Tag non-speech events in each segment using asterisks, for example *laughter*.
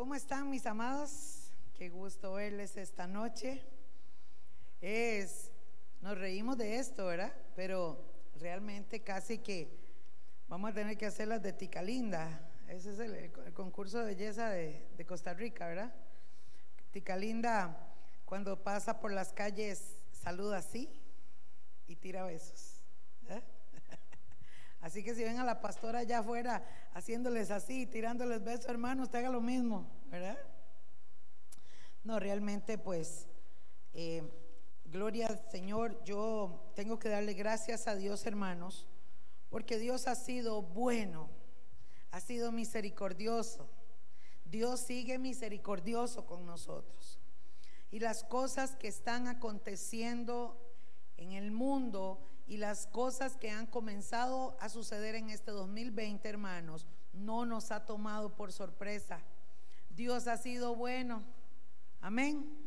¿Cómo están mis amados? Qué gusto verles esta noche. Es, nos reímos de esto, ¿verdad? Pero realmente casi que vamos a tener que hacer las de Tica Linda. Ese es el, concurso de belleza de, de, Costa Rica, ¿verdad? Tica Linda, cuando pasa por las calles, saluda así y tira besos. ¿eh? Así que si ven a la pastora allá afuera haciéndoles así, tirándoles besos, hermano, usted haga lo mismo, ¿verdad? No, realmente pues, eh, gloria al Señor, yo tengo que darle gracias a Dios, hermanos, porque Dios ha sido bueno, ha sido misericordioso. Dios sigue misericordioso con nosotros. Y las cosas que están aconteciendo en el mundo y las cosas que han comenzado a suceder en este 2020, hermanos, no nos ha tomado por sorpresa. Dios ha sido bueno. Amén.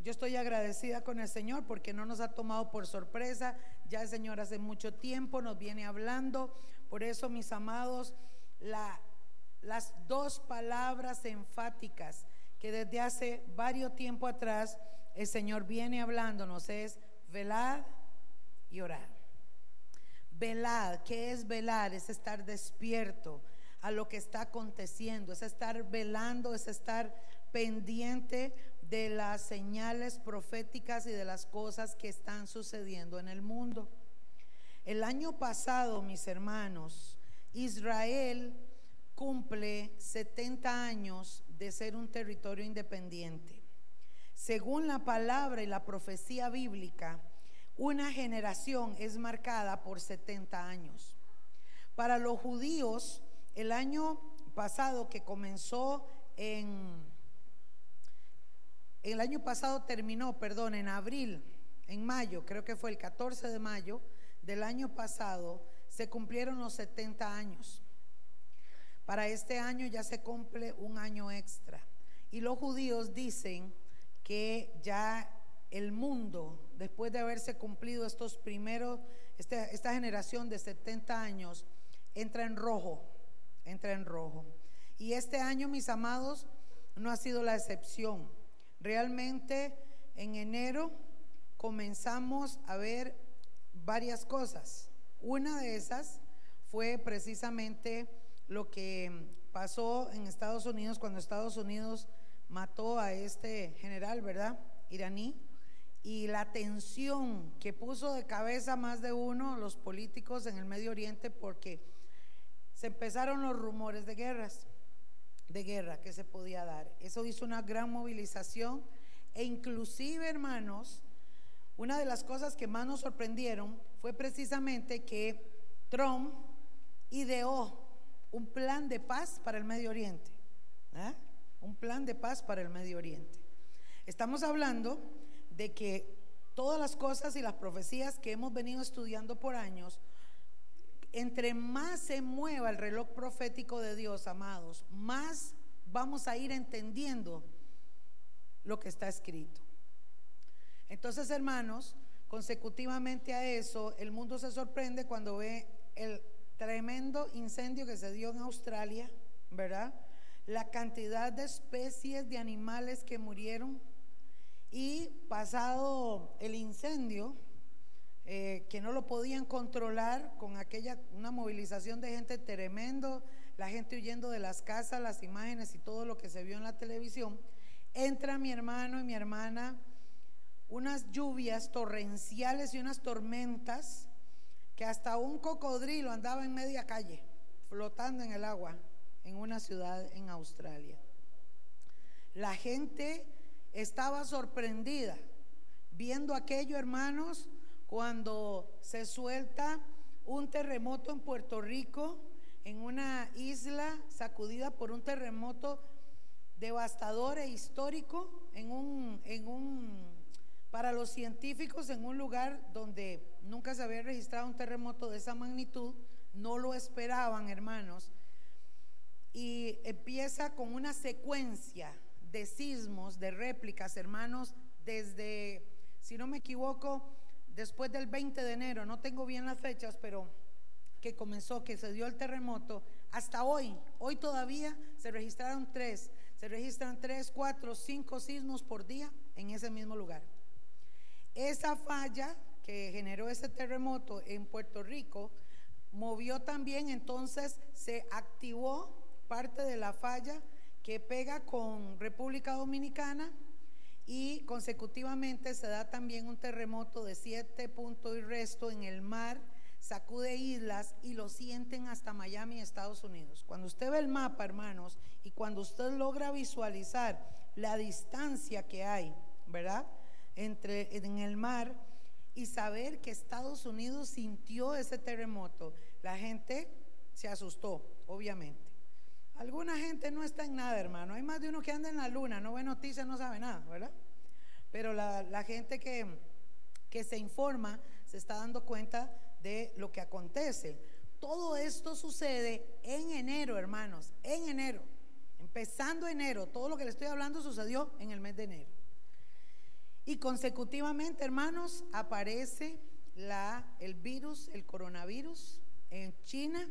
Yo estoy agradecida con el Señor porque no nos ha tomado por sorpresa. Ya el Señor hace mucho tiempo nos viene hablando. Por eso, mis amados, las dos palabras enfáticas que desde hace varios tiempo atrás el Señor viene hablándonos es velad y orar. Velad, ¿qué es velar? Es estar despierto a lo que está aconteciendo, es estar velando, es estar pendiente de las señales proféticas y de las cosas que están sucediendo en el mundo. El año pasado, mis hermanos, Israel cumple 70 años de ser un territorio independiente. Según la palabra y la profecía bíblica, una generación es marcada por 70 años. Para los judíos, el año pasado que comenzó en... El año pasado terminó, perdón, en abril, en mayo, creo que fue el 14 de mayo del año pasado, se cumplieron los 70 años. Para este año ya se cumple un año extra. Y los judíos dicen que ya el mundo, después de haberse cumplido estos primeros, este, esta generación de 70 años, entra en rojo, entra en rojo. Y este año, mis amados, no ha sido la excepción. Realmente en enero comenzamos a ver varias cosas. Una de esas fue precisamente lo que pasó en Estados Unidos cuando Estados Unidos mató a este general, ¿verdad? Iraní y la tensión que puso de cabeza más de uno los políticos en el Medio Oriente porque se empezaron los rumores de guerras, de guerra que se podía dar. Eso hizo una gran movilización e inclusive, hermanos, una de las cosas que más nos sorprendieron fue precisamente que Trump ideó un plan de paz para el Medio Oriente. ¿eh? Un plan de paz para el Medio Oriente. Estamos hablando de que todas las cosas y las profecías que hemos venido estudiando por años, entre más se mueva el reloj profético de Dios, amados, más vamos a ir entendiendo lo que está escrito. Entonces, hermanos, consecutivamente a eso, el mundo se sorprende cuando ve el tremendo incendio que se dio en Australia, ¿verdad? La cantidad de especies de animales que murieron y pasado el incendio, eh, que no lo podían controlar con aquella, una movilización de gente tremendo, la gente huyendo de las casas, las imágenes y todo lo que se vio en la televisión, entra mi hermano y mi hermana, unas lluvias torrenciales y unas tormentas que hasta un cocodrilo andaba en media calle, flotando en el agua, en una ciudad en Australia. La gente estaba sorprendida viendo aquello, hermanos, cuando se suelta un terremoto en Puerto Rico, en una isla sacudida por un terremoto devastador e histórico, en un, en un, para los científicos, en un lugar donde nunca se había registrado un terremoto de esa magnitud, no lo esperaban, hermanos, y empieza con una secuencia de sismos, de réplicas, hermanos, desde, si no me equivoco, después del 20 de enero, no tengo bien las fechas, pero que comenzó, que se dio el terremoto, hasta hoy, hoy todavía se registraron tres se registran tres, cuatro, cinco sismos por día en ese mismo lugar. Esa falla que generó ese terremoto en Puerto Rico movió también, entonces se activó parte de la falla que pega con República Dominicana y consecutivamente se da también un terremoto de siete puntos y resto en el mar, sacude islas y lo sienten hasta Miami, Estados Unidos. Cuando usted ve el mapa, hermanos, y cuando usted logra visualizar la distancia que hay, ¿verdad? Entre en el mar y saber que Estados Unidos sintió ese terremoto, la gente se asustó, obviamente. Alguna gente no está en nada, hermano. Hay más de uno que anda en la luna, no ve noticias, no sabe nada, ¿verdad? Pero la, gente que, que se informa se está dando cuenta de lo que acontece. Todo esto sucede en enero, hermanos, en enero. Empezando enero, todo lo que le estoy hablando sucedió en el mes de enero. Y consecutivamente, hermanos, aparece el virus, el coronavirus en China.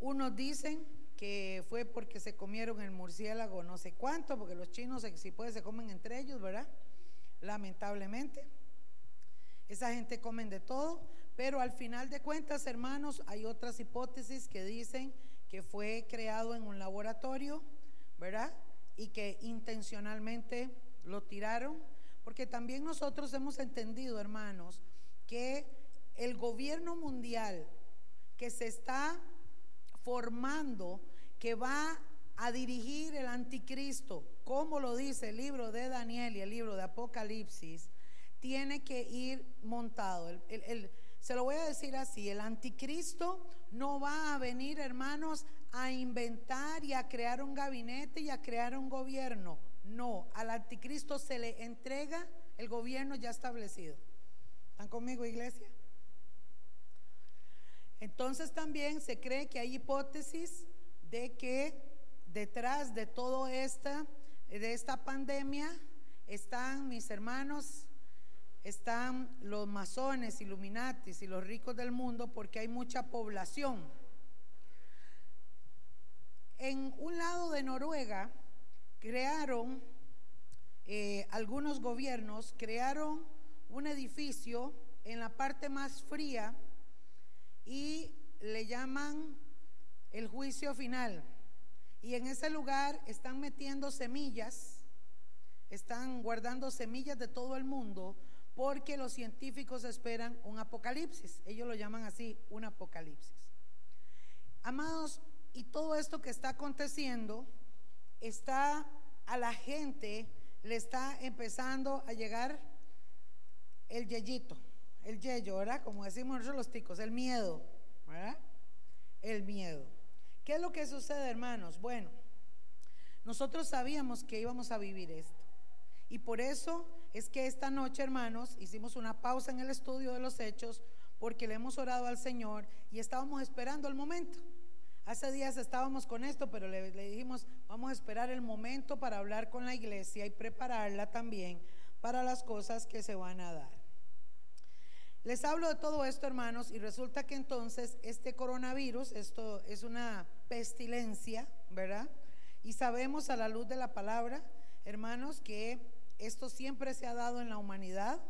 Unos dicen que fue porque se comieron el murciélago no sé cuánto, porque los chinos si puede se comen entre ellos, ¿verdad? Lamentablemente. Esa gente comen de todo, pero al final de cuentas, hermanos, hay otras hipótesis que dicen que fue creado en un laboratorio, ¿verdad? Y que intencionalmente lo tiraron, porque también nosotros hemos entendido, hermanos, que el gobierno mundial que se está formando que va a dirigir el anticristo, como lo dice el libro de Daniel y el libro de Apocalipsis, tiene que ir montado. se lo voy a decir así, el anticristo no va a venir, hermanos, a inventar y a crear un gabinete y a crear un gobierno. No, al anticristo se le entrega el gobierno ya establecido. ¿Están conmigo, iglesia? Entonces también se cree que hay hipótesis de que detrás de todo esta, de esta pandemia, están mis hermanos, están los masones, iluminatis y los ricos del mundo porque hay mucha población. En un lado de Noruega crearon, eh, algunos gobiernos crearon un edificio en la parte más fría y le llaman el juicio final. Y en ese lugar están metiendo semillas, están guardando semillas de todo el mundo, porque los científicos esperan un apocalipsis. Ellos lo llaman así, un apocalipsis. Amados, y todo esto que está aconteciendo, está a la gente, le está empezando a llegar el yeyito, el yeyo, ¿verdad? Como decimos nosotros los ticos, el miedo, ¿verdad? El miedo. ¿Qué es lo que sucede, hermanos? Bueno, nosotros sabíamos que íbamos a vivir esto. Y por eso es que esta noche, hermanos, hicimos una pausa en el estudio de los hechos porque le hemos orado al Señor y estábamos esperando el momento. Hace días estábamos con esto, pero le, le, dijimos, vamos a esperar el momento para hablar con la iglesia y prepararla también para las cosas que se van a dar. Les hablo de todo esto, hermanos, y resulta que entonces este coronavirus, esto es una pestilencia, ¿verdad? Y sabemos a la luz de la palabra, hermanos, que esto siempre se ha dado en la humanidad,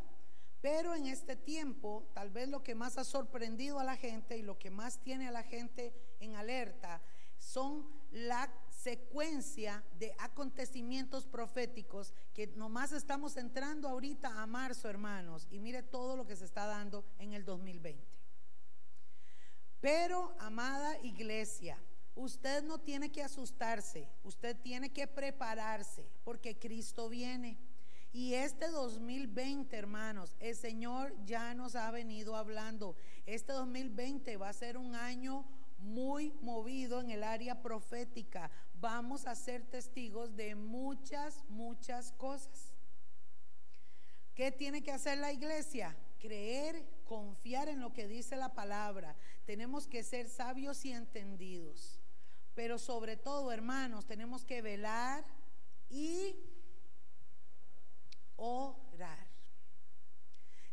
pero en este tiempo, tal vez lo que más ha sorprendido a la gente y lo que más tiene a la gente en alerta son la secuencia de acontecimientos proféticos que nomás estamos entrando ahorita a marzo, hermanos, y mire todo lo que se está dando en el 2020. Pero, amada iglesia, usted no tiene que asustarse, usted tiene que prepararse, porque Cristo viene. Y este 2020, hermanos, el Señor ya nos ha venido hablando. Este 2020 va a ser un año muy movido en el área profética. Vamos a ser testigos de muchas, muchas cosas. ¿Qué tiene que hacer la iglesia? Creer, confiar en lo que dice la palabra. Tenemos que ser sabios y entendidos. Pero sobre todo, hermanos, tenemos que velar y orar.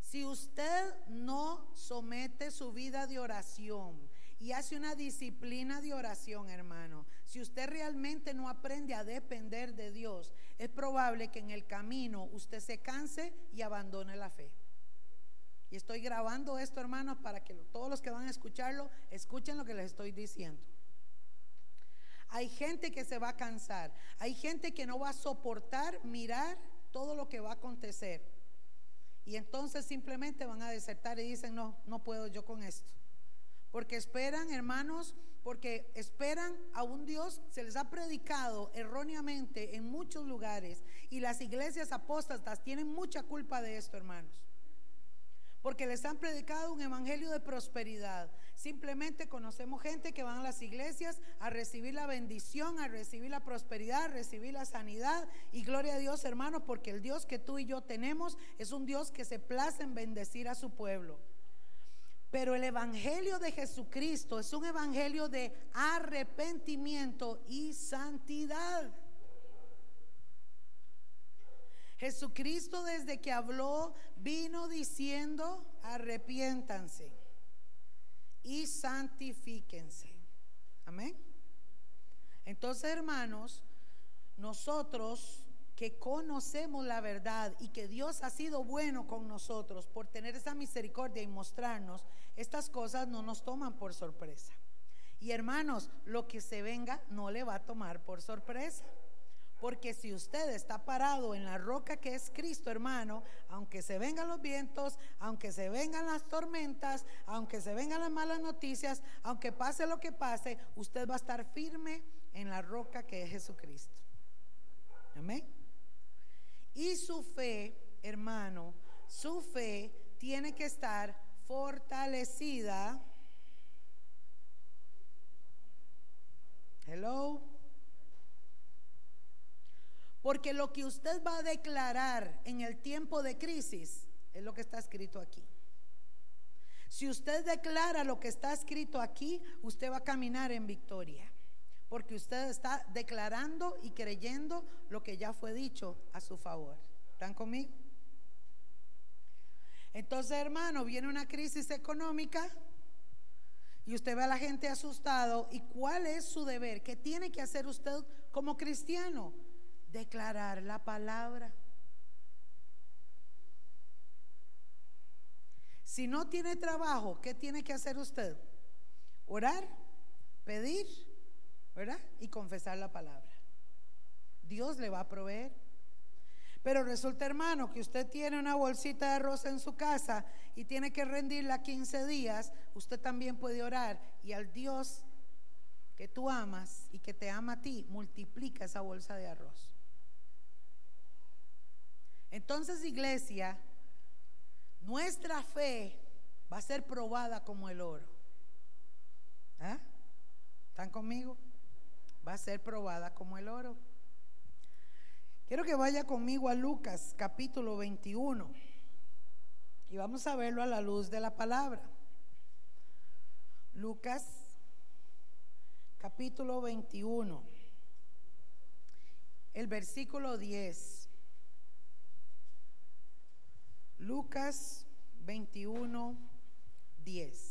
Si usted no somete su vida de oración, y hace una disciplina de oración, hermano, si usted realmente no aprende a depender de Dios, es probable que en el camino usted se canse y abandone la fe. Y estoy grabando esto, hermanos, para que todos los que van a escucharlo escuchen lo que les estoy diciendo. Hay gente que se va a cansar, hay gente que no va a soportar mirar todo lo que va a acontecer. Y entonces simplemente van a desertar y dicen, no, no puedo yo con esto. Porque esperan, hermanos, porque esperan a un Dios, se les ha predicado erróneamente en muchos lugares y las iglesias apóstatas tienen mucha culpa de esto, hermanos. Porque les han predicado un evangelio de prosperidad. Simplemente conocemos gente que van a las iglesias a recibir la bendición, a recibir la prosperidad, a recibir la sanidad. Y gloria a Dios, hermanos, porque el Dios que tú y yo tenemos es un Dios que se place en bendecir a su pueblo. Pero el Evangelio de Jesucristo es un Evangelio de arrepentimiento y santidad. Jesucristo desde que habló vino diciendo, arrepiéntanse y santifíquense. Amén. Entonces, hermanos, nosotros que conocemos la verdad y que Dios ha sido bueno con nosotros por tener esa misericordia y mostrarnos, estas cosas no nos toman por sorpresa. Y hermanos, lo que se venga no le va a tomar por sorpresa. Porque si usted está parado en la roca que es Cristo, hermano, aunque se vengan los vientos, aunque se vengan las tormentas, aunque se vengan las malas noticias, aunque pase lo que pase, usted va a estar firme en la roca que es Jesucristo. Amén. Y su fe, hermano, su fe tiene que estar fortalecida. Hello. Porque lo que usted va a declarar en el tiempo de crisis es lo que está escrito aquí. Si usted declara lo que está escrito aquí, usted va a caminar en victoria porque usted está declarando y creyendo lo que ya fue dicho a su favor. ¿Están conmigo? Entonces, hermano, viene una crisis económica y usted ve a la gente asustado. ¿Y cuál es su deber? ¿Qué tiene que hacer usted como cristiano? Declarar la palabra. Si no tiene trabajo, ¿qué tiene que hacer usted? Orar, pedir ¿verdad? Y confesar la palabra. Dios le va a proveer. Pero resulta, hermano, que usted tiene una bolsita de arroz en su casa y tiene que rendirla 15 días, usted también puede orar y al Dios que tú amas y que te ama a ti, multiplica esa bolsa de arroz. Entonces, iglesia, nuestra fe va a ser probada como el oro. ¿Ah? ¿Están conmigo? Va a ser probada como el oro. Quiero que vaya conmigo a Lucas capítulo 21 y vamos a verlo a la luz de la palabra. Lucas capítulo 21, el versículo 10. Lucas 21, 10.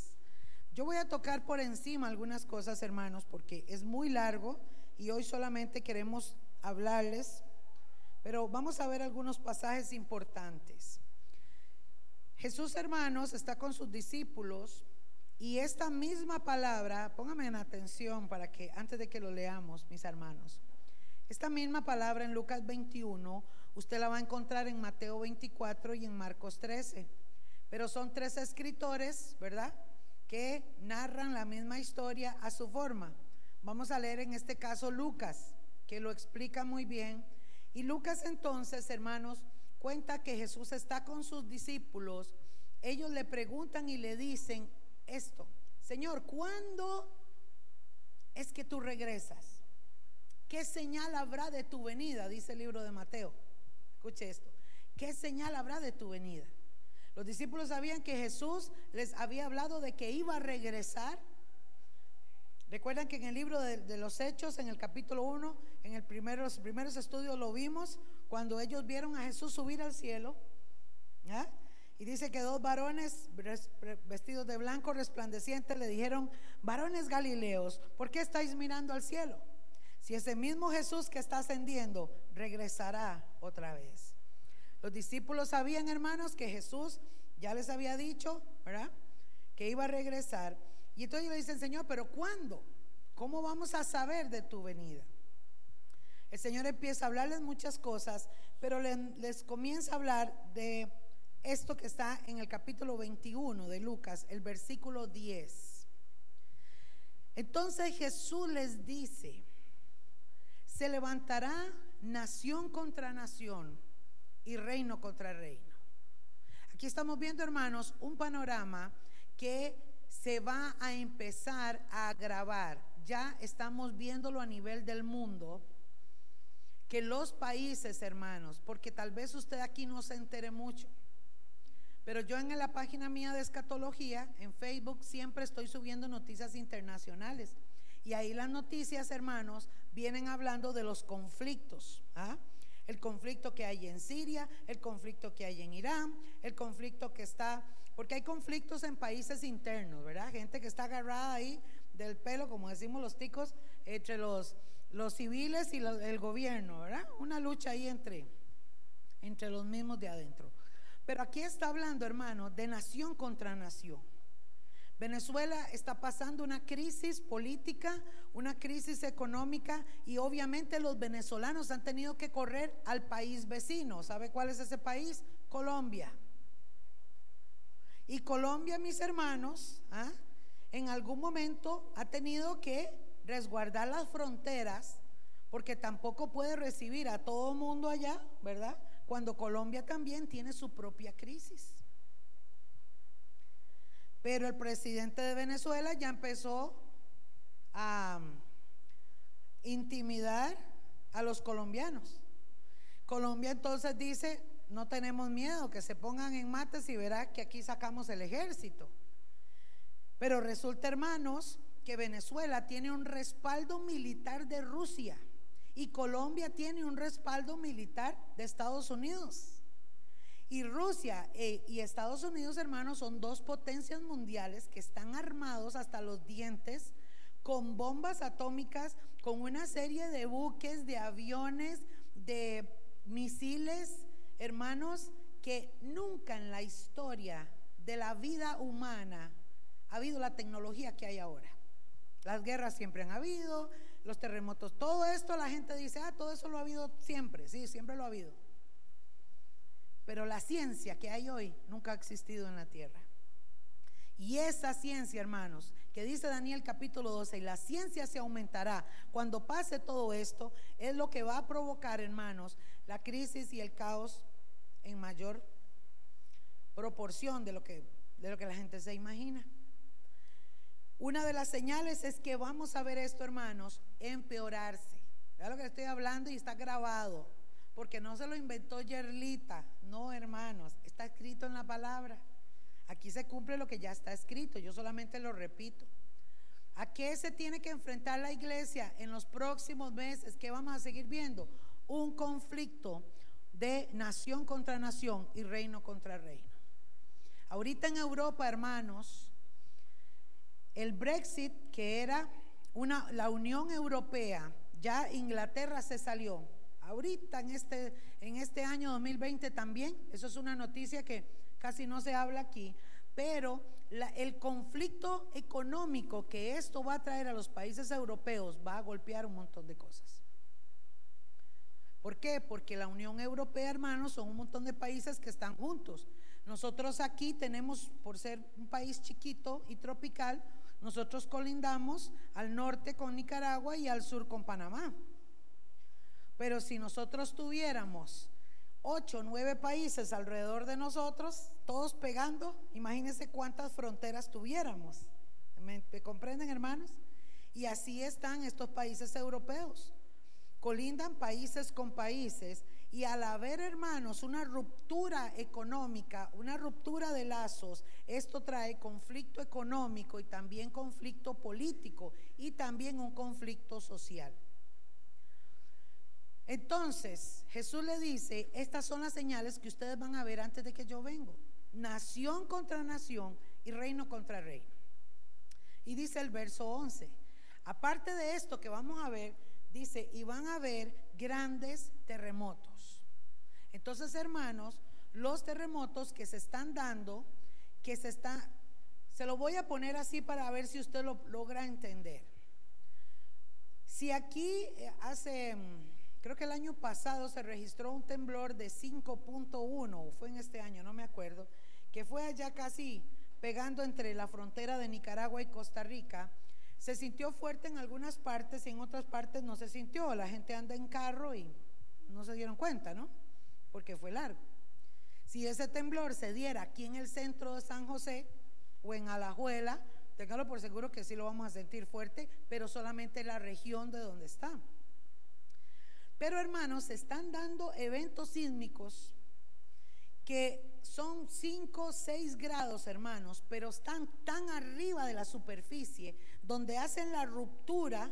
Yo voy a tocar por encima algunas cosas, hermanos, porque es muy largo y hoy solamente queremos hablarles, pero vamos a ver algunos pasajes importantes. Jesús, hermanos, está con sus discípulos y esta misma palabra, póngame en atención para que antes de que lo leamos, mis hermanos, esta misma palabra en Lucas 21, usted la va a encontrar en Mateo 24 y en Marcos 13, pero son tres escritores, ¿verdad? Que narran la misma historia a su forma. Vamos a leer en este caso Lucas, que lo explica muy bien. Y Lucas entonces, hermanos, cuenta que Jesús está con sus discípulos. Ellos le preguntan y le dicen esto, Señor, ¿cuándo es que tú regresas? ¿Qué señal habrá de tu venida? Dice el libro de Mateo. Escuche esto. ¿Qué señal habrá de tu venida? Los discípulos sabían que Jesús les había hablado de que iba a regresar. Recuerdan que en el libro de, los Hechos, en el capítulo 1, en el primero, los primeros estudios lo vimos, cuando ellos vieron a Jesús subir al cielo. Y dice que dos varones vestidos de blanco resplandeciente le dijeron, varones galileos, ¿por qué estáis mirando al cielo? Si ese mismo Jesús que está ascendiendo regresará otra vez. Los discípulos sabían, hermanos, que Jesús ya les había dicho, ¿verdad? Que iba a regresar. Y entonces le dicen, Señor, pero ¿cuándo? ¿Cómo vamos a saber de tu venida? El Señor empieza a hablarles muchas cosas, pero les, comienza a hablar de esto que está en el capítulo 21 de Lucas, el versículo 10. Entonces Jesús les dice, se levantará nación contra nación y reino contra reino. Aquí estamos viendo, hermanos, un panorama que se va a empezar a agravar. Ya estamos viéndolo a nivel del mundo que los países, hermanos, porque tal vez usted aquí no se entere mucho, pero yo en la página mía de escatología, en Facebook, siempre estoy subiendo noticias internacionales. Y ahí las noticias, hermanos, vienen hablando de los conflictos. ¿ah? El conflicto que hay en Siria, el conflicto que hay en Irán, el conflicto que está, porque hay conflictos en países internos, ¿verdad? Gente que está agarrada ahí del pelo, como decimos los ticos, entre los los civiles y el gobierno, ¿verdad? Una lucha ahí entre, entre los mismos de adentro. Pero aquí está hablando, hermano, de nación contra nación. Venezuela está pasando una crisis política, una crisis económica y obviamente los venezolanos han tenido que correr al país vecino. ¿Sabe cuál es ese país? Colombia. Y Colombia, mis hermanos, ¿ah? en algún momento ha tenido que resguardar las fronteras, porque tampoco puede recibir a todo mundo allá, ¿verdad? Cuando Colombia también tiene su propia crisis. Pero el presidente de Venezuela ya empezó a intimidar a los colombianos. Colombia entonces dice, no tenemos miedo, que se pongan en mates y verá que aquí sacamos el ejército. Pero resulta, hermanos, que Venezuela tiene un respaldo militar de Rusia y Colombia tiene un respaldo militar de Estados Unidos. Y Rusia eh, y Estados Unidos, hermanos, son dos potencias mundiales que están armados hasta los dientes con bombas atómicas, con una serie de buques, de aviones, de misiles, hermanos, que nunca en la historia de la vida humana ha habido la tecnología que hay ahora. Las guerras siempre han habido, los terremotos, todo esto la gente dice, ah, todo eso lo ha habido siempre, sí, siempre lo ha habido. Pero la ciencia que hay hoy nunca ha existido en la tierra. Y esa ciencia, hermanos, que dice Daniel capítulo 12, y la ciencia se aumentará cuando pase todo esto, es lo que va a provocar, hermanos, la crisis y el caos en mayor proporción de lo que, de lo que la gente se imagina. Una de las señales es que vamos a ver esto, hermanos, empeorarse. Vea lo que estoy hablando y está grabado, porque no se lo inventó Yerlita, no, hermanos, está escrito en la palabra. Aquí se cumple lo que ya está escrito, yo solamente lo repito. ¿A qué se tiene que enfrentar la iglesia en los próximos meses? ¿Qué vamos a seguir viendo? Un conflicto de nación contra nación y reino contra reino. Ahorita en Europa, hermanos, el Brexit, que era una, la Unión Europea, ya Inglaterra se salió. Ahorita en este, en este año 2020 también, eso es una noticia que casi no se habla aquí, pero el conflicto económico que esto va a traer a los países europeos va a golpear un montón de cosas. ¿Por qué? Porque la Unión Europea, hermanos, son un montón de países que están juntos. Nosotros aquí tenemos, por ser un país chiquito y tropical, nosotros colindamos al norte con Nicaragua y al sur con Panamá. Pero si nosotros tuviéramos ocho, nueve países alrededor de nosotros, todos pegando, imagínense cuántas fronteras tuviéramos. ¿Me, comprenden, hermanos? Y así están estos países europeos. Colindan países con países y al haber, hermanos, una ruptura económica, una ruptura de lazos, esto trae conflicto económico y también conflicto político y también un conflicto social. Entonces, Jesús le dice, estas son las señales que ustedes van a ver antes de que yo vengo. nación contra nación y reino contra reino. Y dice el verso 11, aparte de esto que vamos a ver, dice, y van a haber grandes terremotos. Entonces, hermanos, los terremotos que se están dando, que se está, se lo voy a poner así para ver si usted lo logra entender. Si aquí eh, hace, mm, creo que el año pasado se registró un temblor de 5.1, fue en este año, no me acuerdo, que fue allá casi pegando entre la frontera de Nicaragua y Costa Rica, se sintió fuerte en algunas partes y en otras partes no se sintió. La gente anda en carro y no se dieron cuenta, ¿no? Porque fue largo. Si ese temblor se diera aquí en el centro de San José o en Alajuela, téngalo por seguro que sí lo vamos a sentir fuerte, pero solamente en la región de donde está. Pero hermanos, se están dando eventos sísmicos que son 5, 6 grados, hermanos, pero están tan arriba de la superficie, donde hacen la ruptura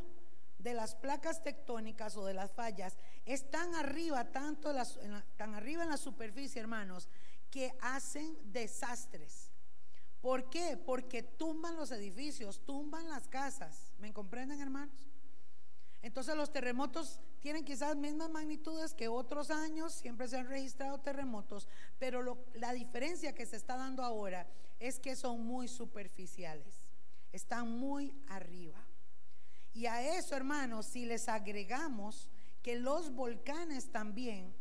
de las placas tectónicas o de las fallas, es tan arriba, tanto tan arriba en la superficie, hermanos, que hacen desastres. ¿Por qué? Porque tumban los edificios, tumban las casas. ¿Me comprenden, hermanos? Entonces los terremotos tienen quizás mismas magnitudes que otros años, siempre se han registrado terremotos, pero la diferencia que se está dando ahora es que son muy superficiales, están muy arriba. Y a eso, hermanos, si les agregamos que los volcanes también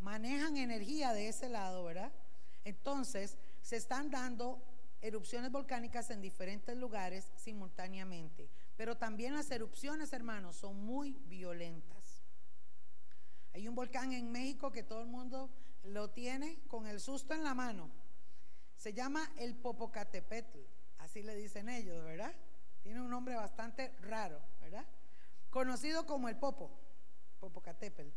manejan energía de ese lado, ¿verdad? Entonces, se están dando erupciones volcánicas en diferentes lugares simultáneamente. Pero también las erupciones, hermanos, son muy violentas. Hay un volcán en México que todo el mundo lo tiene con el susto en la mano. Se llama el Popocatépetl, así le dicen ellos, ¿verdad? Tiene un nombre bastante raro, ¿verdad? Conocido como el Popo, Popocatépetl.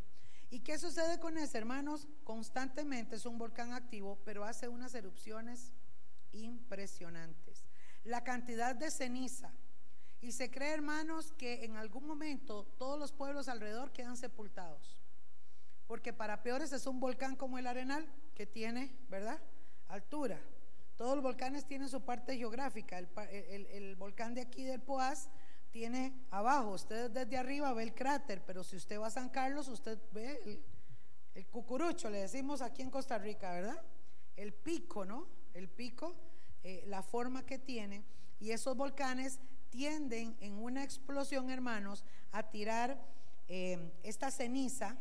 ¿Y qué sucede con ese, hermanos? Constantemente es un volcán activo, pero hace unas erupciones impresionantes. La cantidad de ceniza y se cree, hermanos, que en algún momento todos los pueblos alrededor quedan sepultados. Porque para peores es un volcán como el Arenal, que tiene, ¿verdad? Altura. Todos los volcanes tienen su parte geográfica. El, volcán de aquí del Poás tiene abajo. Usted desde arriba ve el cráter, pero si usted va a San Carlos, usted ve el, cucurucho, le decimos aquí en Costa Rica, ¿verdad? El pico, ¿no? El pico, eh, la forma que tiene. Y esos volcanes tienden en una explosión, hermanos, a tirar eh, esta ceniza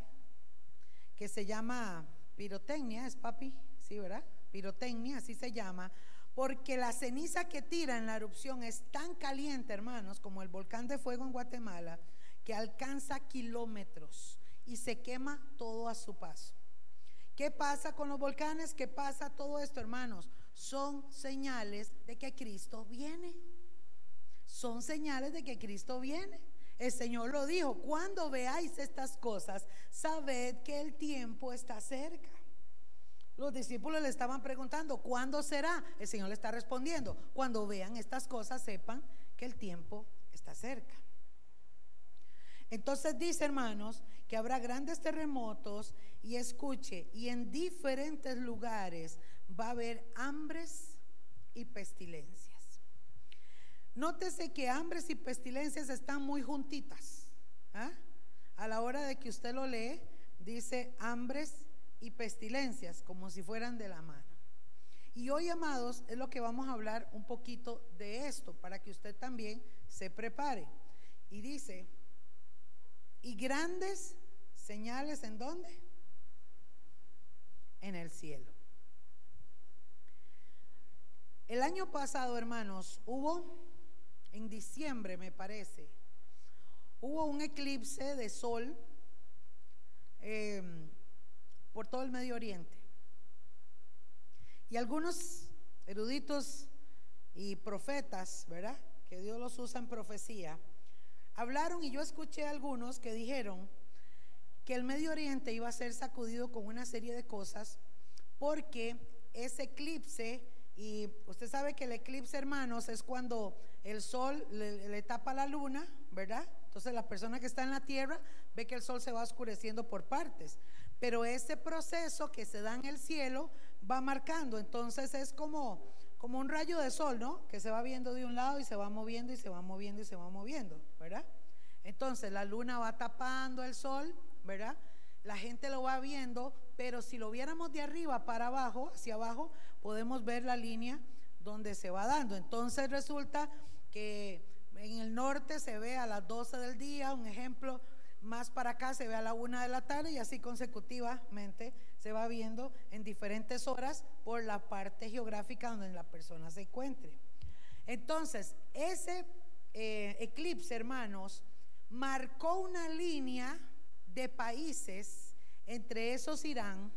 que se llama pirotecnia, ¿es papi? Sí, ¿verdad? Pirotecnia, así se llama, porque la ceniza que tira en la erupción es tan caliente, hermanos, como el volcán de fuego en Guatemala, que alcanza kilómetros y se quema todo a su paso. ¿Qué pasa con los volcanes? ¿Qué pasa todo esto, hermanos? Son señales de que Cristo viene son señales de que Cristo viene. El Señor lo dijo, cuando veáis estas cosas, sabed que el tiempo está cerca. Los discípulos le estaban preguntando, ¿cuándo será? El Señor le está respondiendo, cuando vean estas cosas, sepan que el tiempo está cerca. Entonces dice, hermanos, que habrá grandes terremotos y escuche, y en diferentes lugares va a haber hambres y pestilencias. Nótese que hambres y pestilencias están muy juntitas. ¿ah? A la hora de que usted lo lee, dice hambres y pestilencias, como si fueran de la mano. Y hoy, amados, es lo que vamos a hablar un poquito de esto, para que usted también se prepare. Y dice, y grandes señales en dónde? En el cielo. El año pasado, hermanos, hubo en diciembre me parece, hubo un eclipse de sol em, por todo el Medio Oriente. Y algunos eruditos y profetas, ¿verdad? Que Dios los usa en profecía, hablaron y yo escuché a algunos que dijeron que el Medio Oriente iba a ser sacudido con una serie de cosas porque ese eclipse, y usted sabe que el eclipse, hermanos, es cuando el sol le, tapa la luna, ¿verdad? Entonces la persona que está en la tierra ve que el sol se va oscureciendo por partes. Pero ese proceso que se da en el cielo va marcando. Entonces es como, como un rayo de sol, ¿no? Que se va viendo de un lado y se va moviendo y se va moviendo y se va moviendo, ¿verdad? Entonces la luna va tapando el sol, ¿verdad? La gente lo va viendo, pero si lo viéramos de arriba para abajo, hacia abajo, podemos ver la línea donde se va dando. Entonces resulta que en el norte se ve a las 12 del día, un ejemplo, más para acá se ve a la una de la tarde y así consecutivamente se va viendo en diferentes horas por la parte geográfica donde la persona se encuentre. Entonces, ese eh, eclipse, hermanos, marcó una línea de países, entre esos Irán,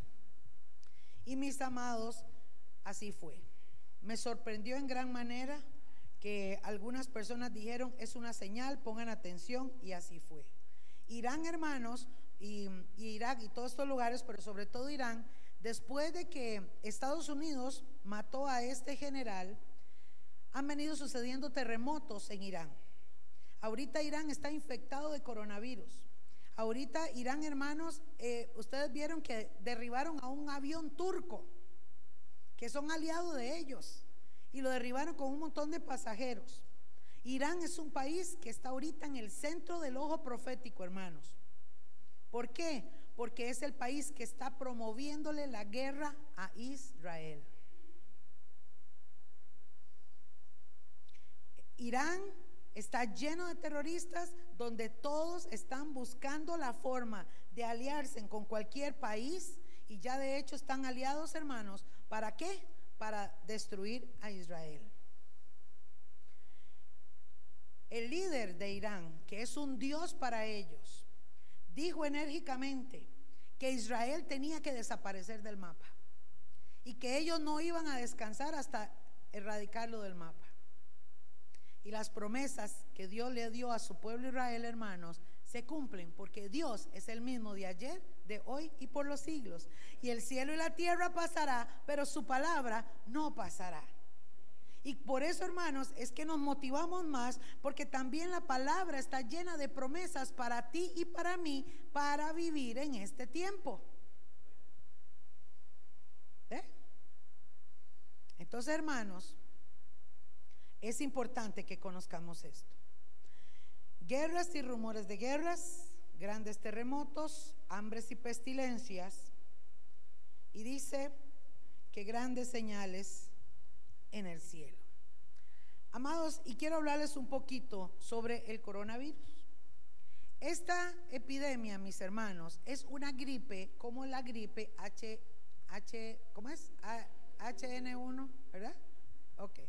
y mis amados, así fue. Me sorprendió en gran manera que algunas personas dijeron, es una señal, pongan atención, y así fue. Irán, hermanos, y, Irak y todos estos lugares, pero sobre todo Irán, después de que Estados Unidos mató a este general, han venido sucediendo terremotos en Irán. Ahorita Irán está infectado de coronavirus. Ahorita Irán, hermanos, eh, ustedes vieron que derribaron a un avión turco, que son aliados de ellos, y lo derribaron con un montón de pasajeros. Irán es un país que está ahorita en el centro del ojo profético, hermanos. ¿Por qué? Porque es el país que está promoviéndole la guerra a Israel. Irán está lleno de terroristas donde todos están buscando la forma de aliarse con cualquier país y ya de hecho están aliados hermanos. ¿Para qué? Para destruir a Israel. El líder de Irán, que es un dios para ellos, dijo enérgicamente que Israel tenía que desaparecer del mapa y que ellos no iban a descansar hasta erradicarlo del mapa. Y las promesas que Dios le dio a su pueblo Israel, hermanos, se cumplen porque Dios es el mismo de ayer, de hoy y por los siglos. Y el cielo y la tierra pasará, pero su palabra no pasará. Y por eso, hermanos, es que nos motivamos más, porque también la palabra está llena de promesas para ti y para mí para vivir en este tiempo. ¿Eh? Entonces, hermanos, es importante que conozcamos esto. Guerras y rumores de guerras, grandes terremotos, hambres y pestilencias. Y dice que grandes señales en el cielo. Amados, y quiero hablarles un poquito sobre el coronavirus. Esta epidemia, mis hermanos, es una gripe como la gripe H, H ¿cómo es? HN1, ¿verdad? Ok,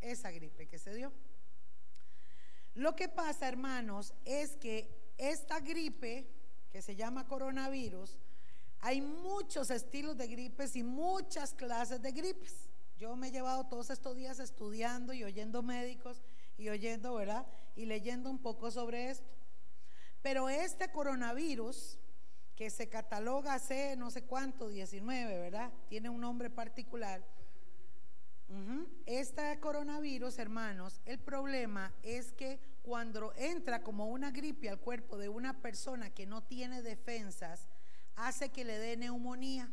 esa gripe que se dio. Lo que pasa, hermanos, es que esta gripe, que se llama coronavirus, hay muchos estilos de gripes y muchas clases de gripes. Yo me he llevado todos estos días estudiando y oyendo médicos y oyendo, ¿verdad? Y leyendo un poco sobre esto. Pero este coronavirus, que se cataloga C no sé cuánto, 19, ¿verdad? Tiene un nombre particular. Este coronavirus, hermanos, el problema es que cuando entra como una gripe al cuerpo de una persona que no tiene defensas, hace que le dé neumonía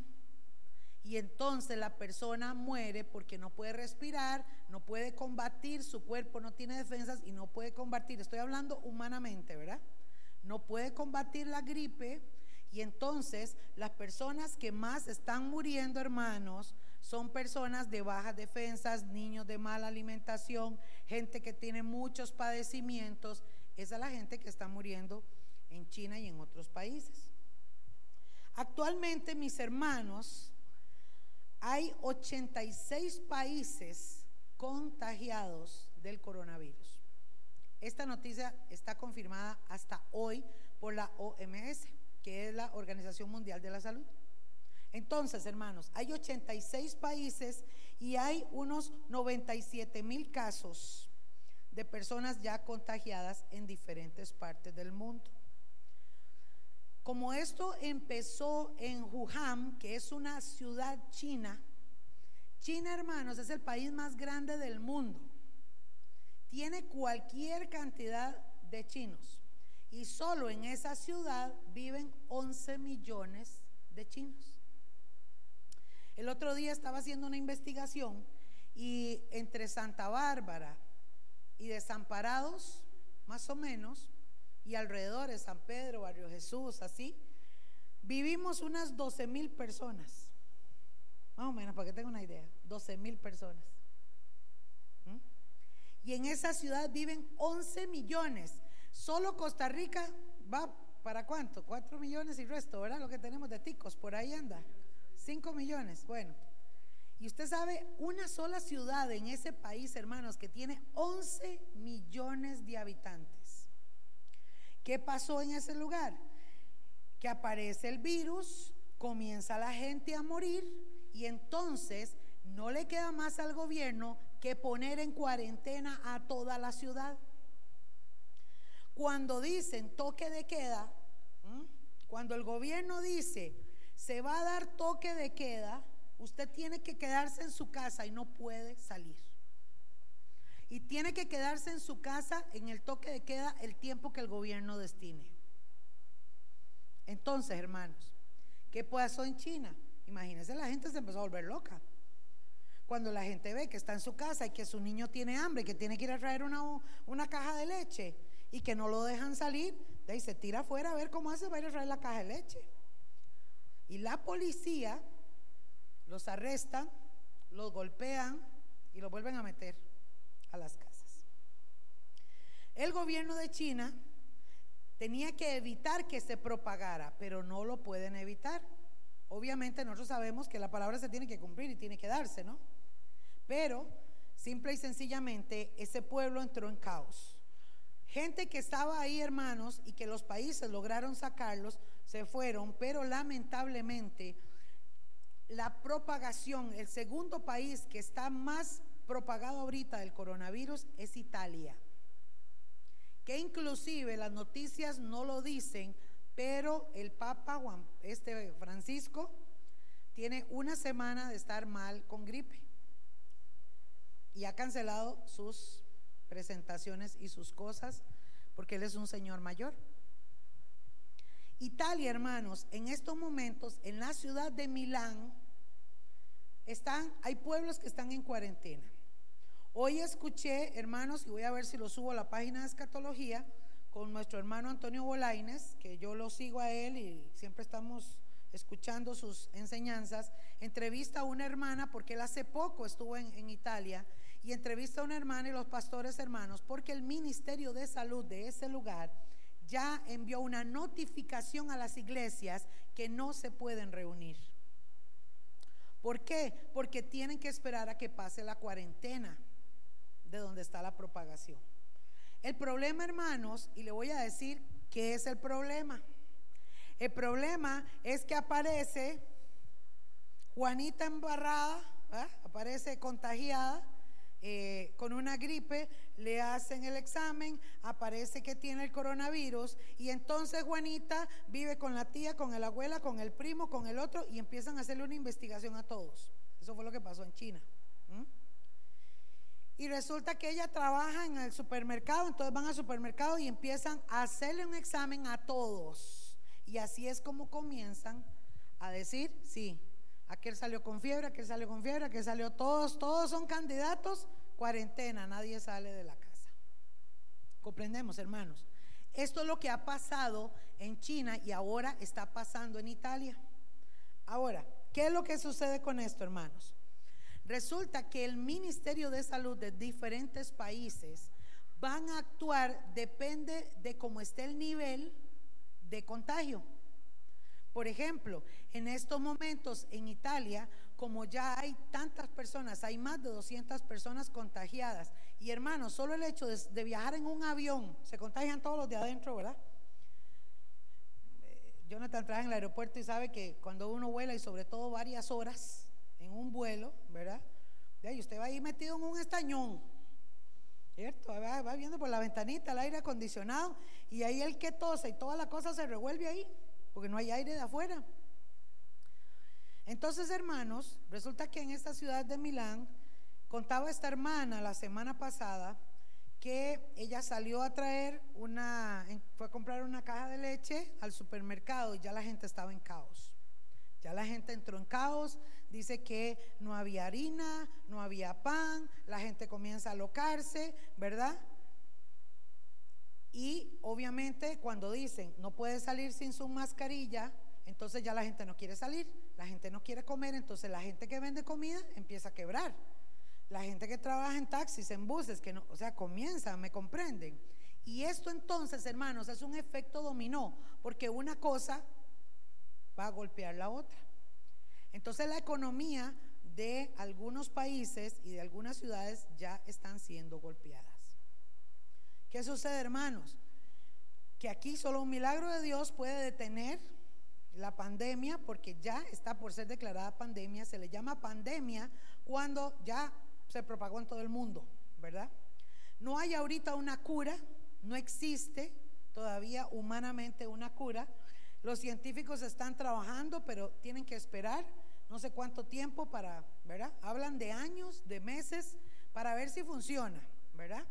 y entonces la persona muere porque no puede respirar, no puede combatir, su cuerpo no tiene defensas y no puede combatir. Estoy hablando humanamente, ¿verdad? No puede combatir la gripe y entonces las personas que más están muriendo, hermanos, son personas de bajas defensas, niños de mala alimentación, gente que tiene muchos padecimientos. Esa es la gente que está muriendo en China y en otros países. Actualmente mis hermanos, hay 86 países contagiados del coronavirus. Esta noticia está confirmada hasta hoy por la OMS, que es la Organización Mundial de la Salud. Entonces, hermanos, hay 86 países y hay unos 97 mil casos de personas ya contagiadas en diferentes partes del mundo. Como esto empezó en Wuhan, que es una ciudad china, China, hermanos, es el país más grande del mundo. Tiene cualquier cantidad de chinos. Y solo en esa ciudad viven 11 millones de chinos. El otro día estaba haciendo una investigación y entre Santa Bárbara y Desamparados, más o menos, y alrededor de San Pedro, Barrio Jesús, así, vivimos unas 12 mil personas. Más o menos, para que tenga una idea, 12 mil personas. ¿Mm? Y en esa ciudad viven 11 millones. Solo Costa Rica va para cuánto? 4 millones y resto, ¿verdad? Lo que tenemos de ticos, por ahí anda. 5 millones, bueno. Y usted sabe, una sola ciudad en ese país, hermanos, que tiene 11 millones de habitantes. ¿Qué pasó en ese lugar? Que aparece el virus, comienza la gente a morir y entonces no le queda más al gobierno que poner en cuarentena a toda la ciudad. Cuando dicen toque de queda, cuando el gobierno dice se va a dar toque de queda, usted tiene que quedarse en su casa y no puede salir. Y tiene que quedarse en su casa en el toque de queda el tiempo que el gobierno destine. Entonces, hermanos, ¿qué pasó en China? Imagínense, la gente se empezó a volver loca. Cuando la gente ve que está en su casa y que su niño tiene hambre, que tiene que ir a traer una, una caja de leche y que no lo dejan salir, de ahí se tira afuera a ver cómo hace para ir a traer la caja de leche. Y la policía los arrestan, los golpean y los vuelven a meter a las casas. El gobierno de China tenía que evitar que se propagara, pero no lo pueden evitar. Obviamente nosotros sabemos que la palabra se tiene que cumplir y tiene que darse, ¿no? Pero simple y sencillamente ese pueblo entró en caos. Gente que estaba ahí, hermanos, y que los países lograron sacarlos, se fueron, pero lamentablemente la propagación, el segundo país que está más propagado ahorita del coronavirus es Italia. Que inclusive las noticias no lo dicen, pero el Papa Juan, este Francisco, tiene una semana de estar mal con gripe y ha cancelado sus presentaciones y sus cosas porque él es un señor mayor. Italia, hermanos, en estos momentos, en la ciudad de Milán, están, hay pueblos que están en cuarentena. Hoy escuché, hermanos, y voy a ver si lo subo a la página de escatología, con nuestro hermano Antonio Bolaines, que yo lo sigo a él y siempre estamos escuchando sus enseñanzas, entrevista a una hermana, porque él hace poco estuvo en, en Italia, y entrevista a una hermana y los pastores hermanos, porque el Ministerio de Salud de ese lugar ya envió una notificación a las iglesias que no se pueden reunir. ¿Por qué? Porque tienen que esperar a que pase la cuarentena de donde está la propagación. El problema, hermanos, y le voy a decir qué es el problema. El problema es que aparece Juanita embarrada, aparece contagiada eh, con una gripe, le hacen el examen, aparece que tiene el coronavirus y entonces Juanita vive con la tía, con el abuela, con el primo, con el otro y empiezan a hacerle una investigación a todos. Eso fue lo que pasó en China. Y resulta que ella trabaja en el supermercado, entonces van al supermercado y empiezan a hacerle un examen a todos. Y así es como comienzan a decir, sí, aquel salió con fiebre, aquel salió con fiebre, aquel salió, todos, todos son candidatos, cuarentena, nadie sale de la casa. Comprendemos, hermanos. Esto es lo que ha pasado en China y ahora está pasando en Italia. Ahora, ¿qué es lo que sucede con esto, hermanos? Resulta que el Ministerio de Salud de diferentes países van a actuar, depende de cómo esté el nivel de contagio. Por ejemplo, en estos momentos en Italia, como ya hay tantas personas, hay más de 200 personas contagiadas. Y hermanos, solo el hecho de, viajar en un avión, se contagian todos los de adentro, ¿verdad? Eh, Jonathan trabaja en el aeropuerto y sabe que cuando uno vuela y sobre todo varias horas en un vuelo, ¿verdad? Y usted va ahí metido en un estañón, ¿cierto? Va, va viendo por la ventanita el aire acondicionado y ahí el que tose y toda la cosa se revuelve ahí porque no hay aire de afuera. Entonces, hermanos, resulta que en esta ciudad de Milán, contaba esta hermana la semana pasada que ella salió a traer una, fue a comprar una caja de leche al supermercado y ya la gente estaba en caos. Ya la gente entró en caos, dice que no había harina, no había pan, la gente comienza a alocarse, ¿verdad? Y obviamente cuando dicen no puede salir sin su mascarilla, entonces ya la gente no quiere salir, la gente no quiere comer, entonces la gente que vende comida empieza a quebrar. La gente que trabaja en taxis, en buses, que no, o sea, comienza, me comprenden. Y esto entonces, hermanos, es un efecto dominó, porque una cosa va a golpear la otra. Entonces la economía de algunos países y de algunas ciudades ya están siendo golpeadas. ¿Qué sucede, hermanos? Que aquí solo un milagro de Dios puede detener la pandemia, porque ya está por ser declarada pandemia, se le llama pandemia cuando ya se propagó en todo el mundo, ¿verdad? No hay ahorita una cura, no existe todavía humanamente una cura. Los científicos están trabajando, pero tienen que esperar no sé cuánto tiempo para, ¿verdad? Hablan de años, de meses, para ver si funciona, ¿verdad?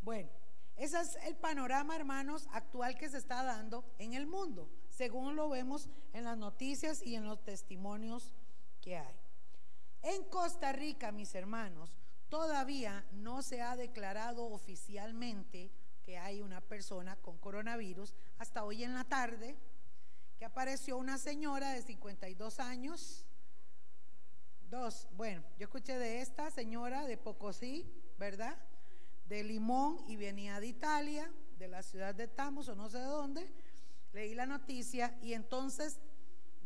Bueno, ese es el panorama, hermanos, actual que se está dando en el mundo, según lo vemos en las noticias y en los testimonios que hay. En Costa Rica, mis hermanos, todavía no se ha declarado oficialmente que hay una persona con coronavirus. Hasta hoy en la tarde, que apareció una señora de 52 años. Dos, bueno, yo escuché de esta señora de Pocosí, ¿verdad? De Limón y venía de Italia, de la ciudad de Tamos o no sé de dónde. Leí la noticia y entonces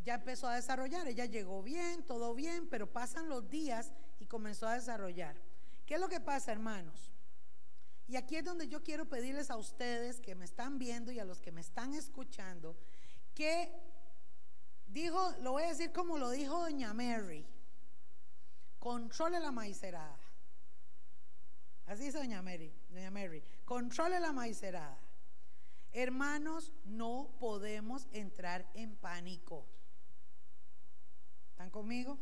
ya empezó a desarrollar. Ella llegó bien, todo bien, pero pasan los días y comenzó a desarrollar. ¿Qué es lo que pasa, hermanos? Y aquí es donde yo quiero pedirles a ustedes que me están viendo y a los que me están escuchando, que dijo, lo voy a decir como lo dijo doña Mary, controle la maicerada. Así dice doña Mary, doña Mary, controle la maicerada. Hermanos, no podemos entrar en pánico. ¿Están conmigo?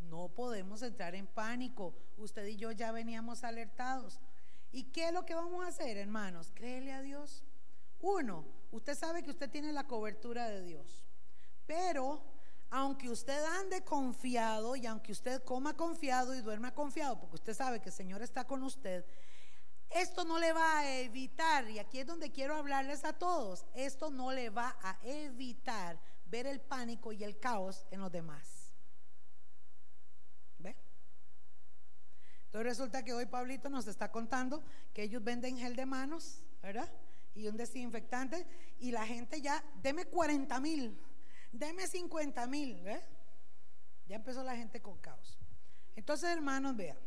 No podemos entrar en pánico. Usted y yo ya veníamos alertados. ¿Y qué es lo que vamos a hacer, hermanos? Créele a Dios. Uno, usted sabe que usted tiene la cobertura de Dios. Pero, aunque usted ande confiado y aunque usted coma confiado y duerma confiado, porque usted sabe que el Señor está con usted, esto no le va a evitar, y aquí es donde quiero hablarles a todos, esto no le va a evitar ver el pánico y el caos en los demás. ¿Ve? Entonces resulta que hoy Pablito nos está contando que ellos venden gel de manos, ¿verdad? Y un desinfectante y la gente ya, deme 40 mil, deme 50 mil, ¿ve? Ya empezó la gente con caos. Entonces, hermanos, vean,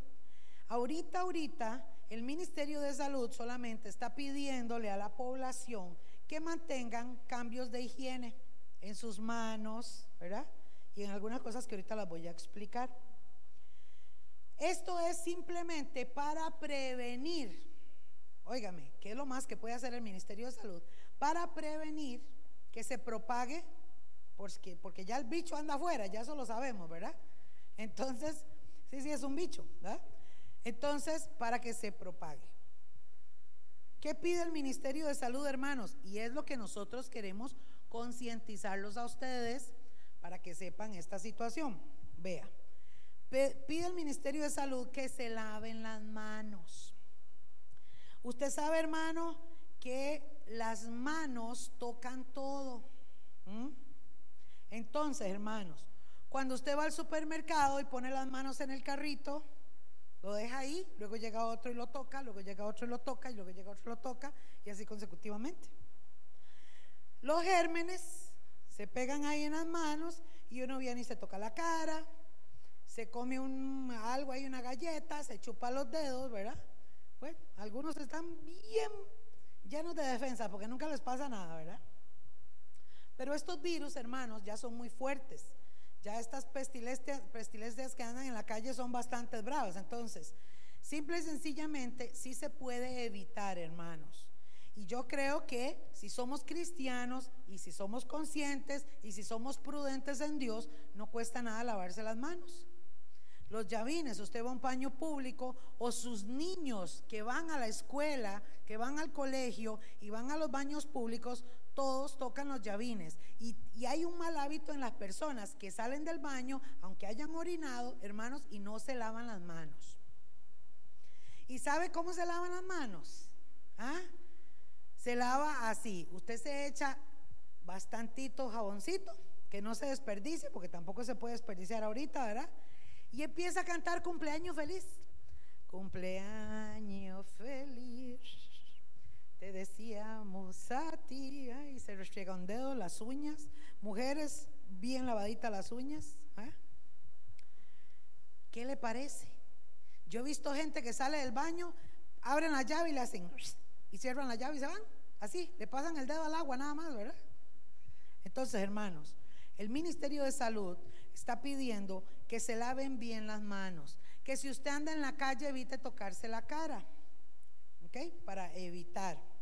ahorita, ahorita, el Ministerio de Salud solamente está pidiéndole a la población que mantengan cambios de higiene en sus manos, ¿verdad? Y en algunas cosas que ahorita las voy a explicar. Esto es simplemente para prevenir, óigame, ¿qué es lo más que puede hacer el Ministerio de Salud? Para prevenir que se propague, porque, porque ya el bicho anda afuera, ya eso lo sabemos, ¿verdad? Entonces, sí, sí, es un bicho, ¿verdad? Entonces, para que se propague. ¿Qué pide el Ministerio de Salud, hermanos? Y es lo que nosotros queremos concientizarlos a ustedes para que sepan esta situación. Vea, pide el Ministerio de Salud que se laven las manos. Usted sabe, hermano, que las manos tocan todo. Entonces, hermanos, cuando usted va al supermercado y pone las manos en el carrito, lo deja ahí, luego llega otro y lo toca, luego llega otro y lo toca, y luego llega otro y lo toca, y así consecutivamente. Los gérmenes se pegan ahí en las manos y uno viene y se toca la cara, se come un, algo ahí, una galleta, se chupa los dedos, ¿verdad? Bueno, algunos están bien llenos de defensa porque nunca les pasa nada, ¿verdad? Pero estos virus, hermanos, ya son muy fuertes. Ya estas pestilencias, que andan en la calle son bastante bravas. Entonces, simple y sencillamente, sí se puede evitar, hermanos. Y yo creo que si somos cristianos y si somos conscientes y si somos prudentes en Dios, no cuesta nada lavarse las manos. Los llavines, usted va a un paño público o sus niños que van a la escuela, que van al colegio y van a los baños públicos, todos tocan los llavines. Y, hay un mal hábito en las personas que salen del baño, aunque hayan orinado, hermanos, y no se lavan las manos. ¿Y sabe cómo se lavan las manos? ¿Ah? Se lava así. Usted se echa bastantito jaboncito, que no se desperdicie, porque tampoco se puede desperdiciar ahorita, ¿verdad? Y empieza a cantar cumpleaños feliz. Cumpleaños feliz. Te decíamos a ti. Y se restriega un dedo, las uñas. Mujeres, bien lavaditas las uñas. ¿ah? ¿Qué le parece? Yo he visto gente que sale del baño, abren la llave y le hacen y cierran la llave y se van. Así, le pasan el dedo al agua nada más, ¿verdad? Entonces, hermanos, el Ministerio de Salud está pidiendo que se laven bien las manos, que si usted anda en la calle evite tocarse la cara, ¿ok? Para evitar.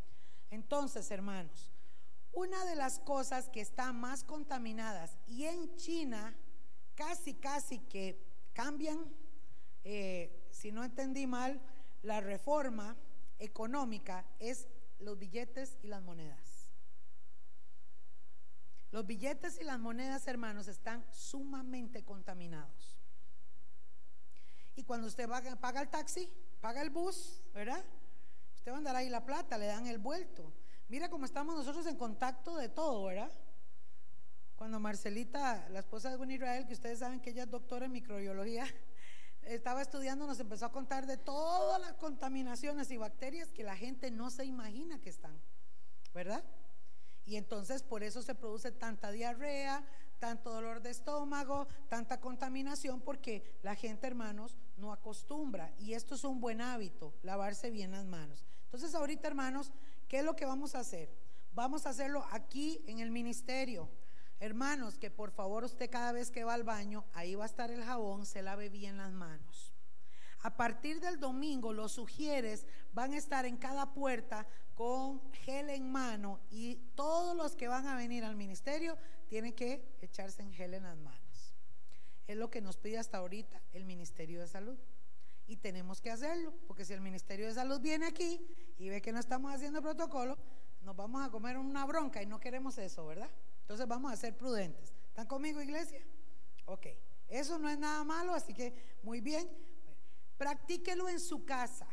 Entonces, hermanos, una de las cosas que están más contaminadas y en China casi, casi que cambian, eh, si no entendí mal, la reforma económica es los billetes y las monedas. Los billetes y las monedas, hermanos, están sumamente contaminados. Y cuando usted paga, el taxi, paga el bus, ¿verdad? Usted va a andar ahí la plata, le dan el vuelto. Mira cómo estamos nosotros en contacto de todo, ¿verdad? Cuando Marcelita, la esposa de Gwen Israel, que ustedes saben que ella es doctora en microbiología, *laughs* estaba estudiando, nos empezó a contar de todas las contaminaciones y bacterias que la gente no se imagina que están, ¿verdad? Y entonces por eso se produce tanta diarrea, tanto dolor de estómago, tanta contaminación, porque la gente, hermanos, no acostumbra. Y esto es un buen hábito, lavarse bien las manos. Entonces ahorita, hermanos, ¿qué es lo que vamos a hacer? Vamos a hacerlo aquí en el ministerio. Hermanos, que por favor usted cada vez que va al baño, ahí va a estar el jabón, se lave bien las manos. A partir del domingo, los sugieres van a estar en cada puerta con gel en mano y todos los que van a venir al ministerio tienen que echarse en gel en las manos. Es lo que nos pide hasta ahorita el Ministerio de Salud. Y tenemos que hacerlo, porque si el Ministerio de Salud viene aquí y ve que no estamos haciendo protocolo, nos vamos a comer una bronca y no queremos eso, ¿verdad? Entonces vamos a ser prudentes. ¿Están conmigo, iglesia? Ok. Eso no es nada malo, así que muy bien. Practíquelo en su casa.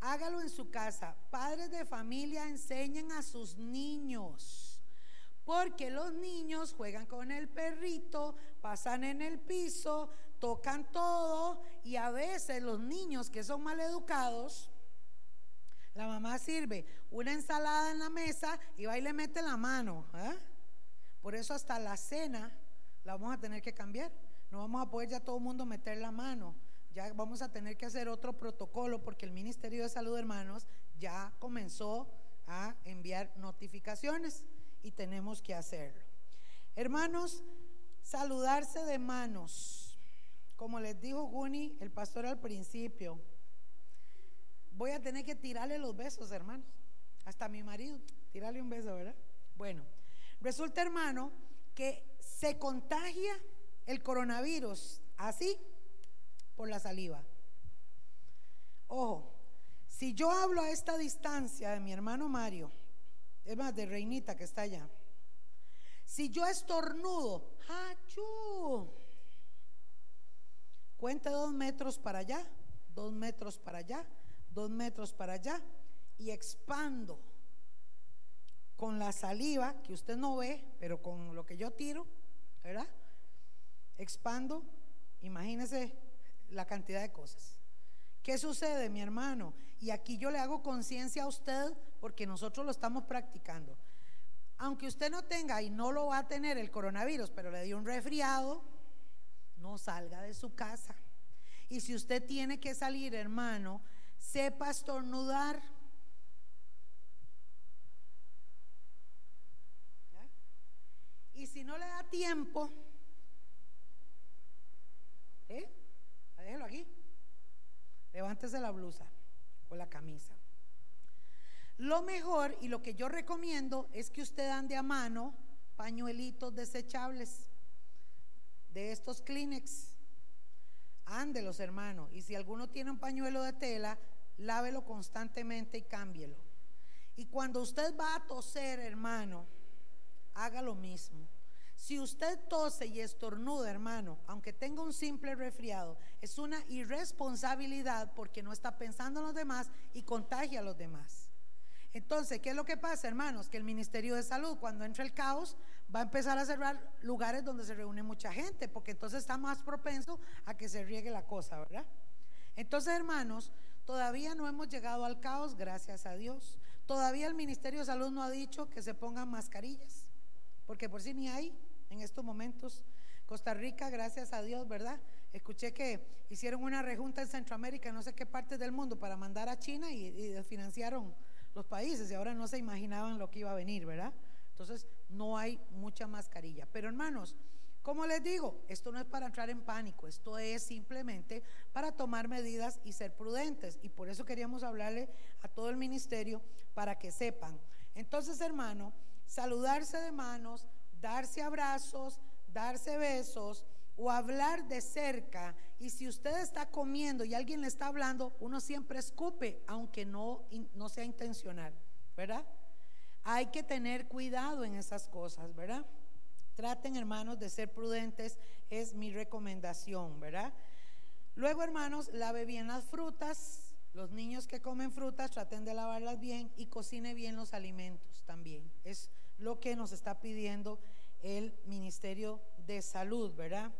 Hágalo en su casa. Padres de familia enseñen a sus niños. Porque los niños juegan con el perrito, pasan en el piso, tocan todo y a veces los niños que son mal educados, la mamá sirve una ensalada en la mesa y va y le mete la mano. ¿eh? Por eso hasta la cena la vamos a tener que cambiar. No vamos a poder ya todo el mundo meter la mano. Ya vamos a tener que hacer otro protocolo porque el Ministerio de Salud, hermanos, ya comenzó a enviar notificaciones y tenemos que hacerlo. Hermanos, saludarse de manos. Como les dijo Guni, el pastor al principio, voy a tener que tirarle los besos, hermanos. Hasta mi marido, tirarle un beso, ¿verdad? Bueno, Resulta, hermano, que se contagia el coronavirus así por la saliva. Ojo, si yo hablo a esta distancia de mi hermano Mario, es más, de Reinita que está allá, si yo estornudo, ¡achú! Cuente dos metros para allá, dos metros para allá, dos metros para allá y expando con la saliva, que usted no ve, pero con lo que yo tiro, ¿verdad? Expando, imagínese la cantidad de cosas. ¿Qué sucede, mi hermano? Y aquí yo le hago conciencia a usted porque nosotros lo estamos practicando. Aunque usted no tenga y no lo va a tener el coronavirus, pero le dio un resfriado, no salga de su casa. Y si usted tiene que salir, hermano, sepa estornudar Y si no le da tiempo, ¿eh? Déjelo aquí. Levántese la blusa o la camisa. Lo mejor y lo que yo recomiendo es que usted ande a mano pañuelitos desechables de estos Kleenex. Ándelos, hermano. Y si alguno tiene un pañuelo de tela, lávelo constantemente y cámbielo. Y cuando usted va a toser, hermano, haga lo mismo. Si usted tose y estornuda, hermano, aunque tenga un simple resfriado, es una irresponsabilidad porque no está pensando en los demás y contagia a los demás. Entonces, ¿qué es lo que pasa, hermanos? Que el Ministerio de Salud, cuando entra el caos, va a empezar a cerrar lugares donde se reúne mucha gente, porque entonces está más propenso a que se riegue la cosa, ¿verdad? Entonces, hermanos, todavía no hemos llegado al caos, gracias a Dios. Todavía el Ministerio de Salud no ha dicho que se pongan mascarillas, porque por si ni hay en estos momentos. Costa Rica, gracias a Dios, ¿verdad? Escuché que hicieron una rejunta en Centroamérica, no sé qué parte del mundo, para mandar a China y, y financiaron los países y ahora no se imaginaban lo que iba a venir, ¿verdad? Entonces no hay mucha mascarilla. Pero hermanos, como les digo, esto no es para entrar en pánico, esto es simplemente para tomar medidas y ser prudentes. Y por eso queríamos hablarle a todo el ministerio para que sepan. Entonces, hermano, saludarse de manos, darse abrazos, darse besos o hablar de cerca. Y si usted está comiendo y alguien le está hablando, uno siempre escupe, aunque no, no sea intencional, ¿verdad? Hay que tener cuidado en esas cosas, ¿verdad? Traten, hermanos, de ser prudentes, es mi recomendación, ¿verdad? Luego, hermanos, lave bien las frutas. Los niños que comen frutas, traten de lavarlas bien y cocine bien los alimentos también. Es lo que nos está pidiendo el Ministerio de Salud, ¿verdad?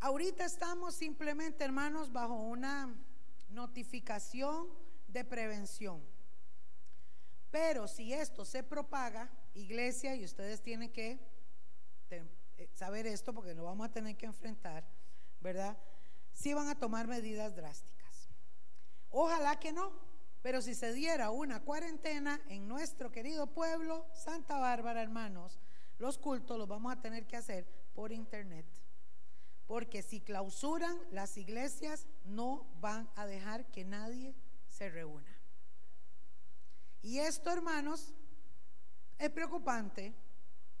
Ahorita estamos simplemente, hermanos, bajo una notificación de prevención. Pero si esto se propaga, iglesia, y ustedes tienen que eh, saber esto porque lo vamos a tener que enfrentar, ¿verdad? Si van a tomar medidas drásticas. Ojalá que no, pero si se diera una cuarentena en nuestro querido pueblo, Santa Bárbara, hermanos, los cultos los vamos a tener que hacer por internet. Porque si clausuran las iglesias, no van a dejar que nadie se reúna. Y esto, hermanos, es preocupante.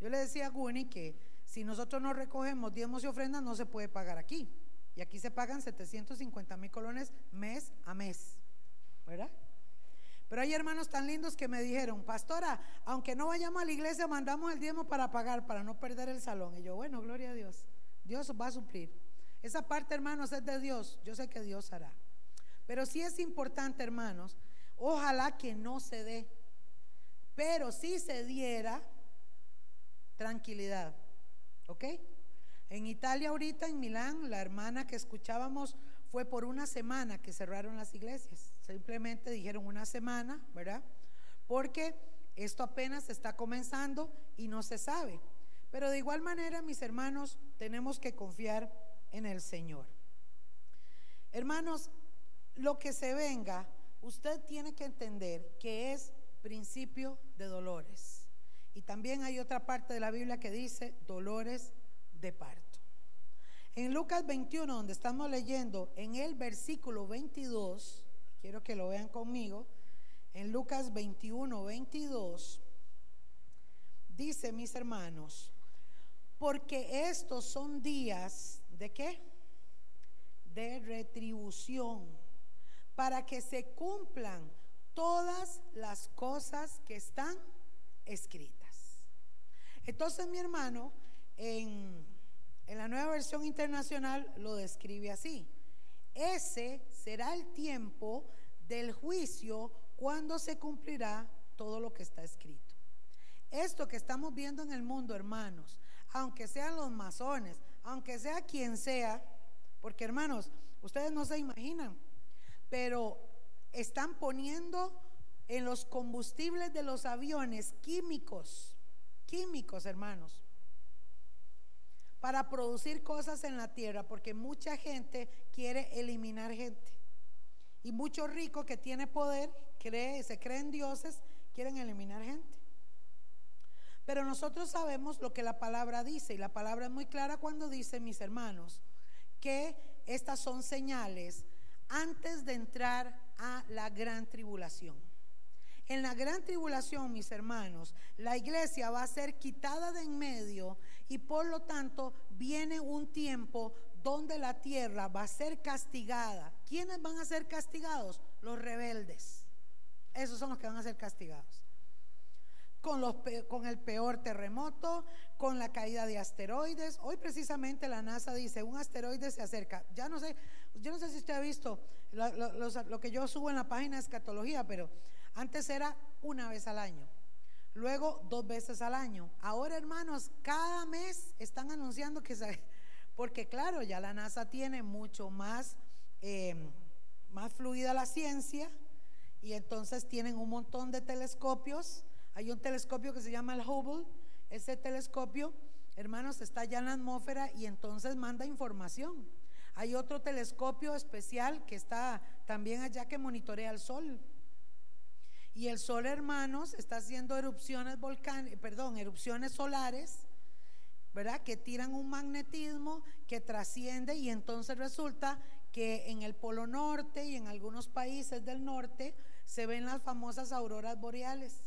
Yo le decía a Guni que si nosotros no recogemos diezmos y ofrendas, no se puede pagar aquí. Y aquí se pagan 750 mil colones mes a mes. ¿Verdad? Pero hay hermanos tan lindos que me dijeron, pastora, aunque no vayamos a la iglesia, mandamos el diezmo para pagar, para no perder el salón. Y yo, bueno, gloria a Dios, Dios va a suplir. Esa parte, hermanos, es de Dios. Yo sé que Dios hará. Pero sí es importante, hermanos, ojalá que no se dé. Pero si se diera, tranquilidad. ¿Ok? En Italia ahorita, en Milán, la hermana que escuchábamos fue por una semana que cerraron las iglesias. Simplemente dijeron una semana, ¿verdad? Porque esto apenas está comenzando y no se sabe. Pero de igual manera, mis hermanos, tenemos que confiar en el Señor. Hermanos, lo que se venga, usted tiene que entender que es principio de dolores. Y también hay otra parte de la Biblia que dice dolores de parto. En Lucas 21, donde estamos leyendo, en el versículo 22, quiero que lo vean conmigo, en Lucas 21, 22, dice mis hermanos, porque estos son días de qué? De retribución, para que se cumplan todas las cosas que están escritas. Entonces mi hermano, en en la nueva versión internacional lo describe así. Ese será el tiempo del juicio cuando se cumplirá todo lo que está escrito. Esto que estamos viendo en el mundo, hermanos, aunque sean los masones, aunque sea quien sea, porque hermanos, ustedes no se imaginan, pero están poniendo en los combustibles de los aviones químicos, químicos, hermanos para producir cosas en la tierra, porque mucha gente quiere eliminar gente. Y muchos ricos que tienen poder, cree, se creen dioses, quieren eliminar gente. Pero nosotros sabemos lo que la palabra dice, y la palabra es muy clara cuando dice, mis hermanos, que estas son señales antes de entrar a la gran tribulación. En la gran tribulación, mis hermanos, la iglesia va a ser quitada de en medio y por lo tanto viene un tiempo donde la tierra va a ser castigada. ¿Quiénes van a ser castigados? Los rebeldes. Esos son los que van a ser castigados. Con, los, con el peor terremoto, con la caída de asteroides. Hoy precisamente la NASA dice, un asteroide se acerca. Ya no sé, yo no sé si usted ha visto lo, que yo subo en la página de escatología, pero antes era una vez al año. Luego dos veces al año. Ahora, hermanos, cada mes están anunciando que se, *laughs* porque claro, ya la NASA tiene mucho más, em, más fluida la ciencia y entonces tienen un montón de telescopios. Hay un telescopio que se llama el Hubble. Ese telescopio, hermanos, está ya en la atmósfera y entonces manda información. Hay otro telescopio especial que está también allá que monitorea el sol. Y el sol, hermanos, está haciendo erupciones volcánicas, perdón, erupciones solares ¿verdad? Que tiran un magnetismo que trasciende y entonces resulta que en el Polo Norte y en algunos países del norte se ven las famosas auroras boreales,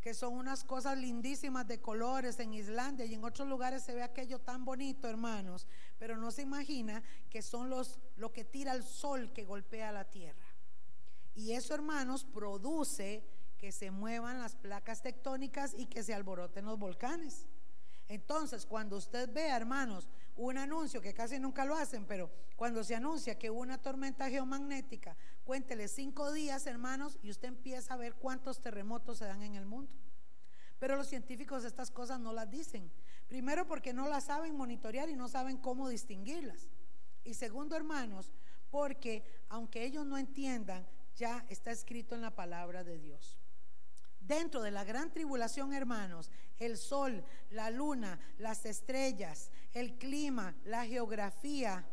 que son unas cosas lindísimas de colores en Islandia y en otros lugares se ve aquello tan bonito, hermanos, pero no se imagina que son los lo que tira el sol que golpea la tierra. Y eso, hermanos, produce que se muevan las placas tectónicas y que se alboroten los volcanes. Entonces, cuando usted vea, hermanos, un anuncio que casi nunca lo hacen, pero cuando se anuncia que una tormenta geomagnética, cuéntele cinco días, hermanos, y usted empieza a ver cuántos terremotos se dan en el mundo. Pero los científicos estas cosas no las dicen. Primero porque no las saben monitorear y no saben cómo distinguirlas. Y segundo, hermanos, porque aunque ellos no entiendan, ya está escrito en la palabra de Dios. Dentro de la gran tribulación, hermanos, el sol, la luna, las estrellas, el clima, la geografía,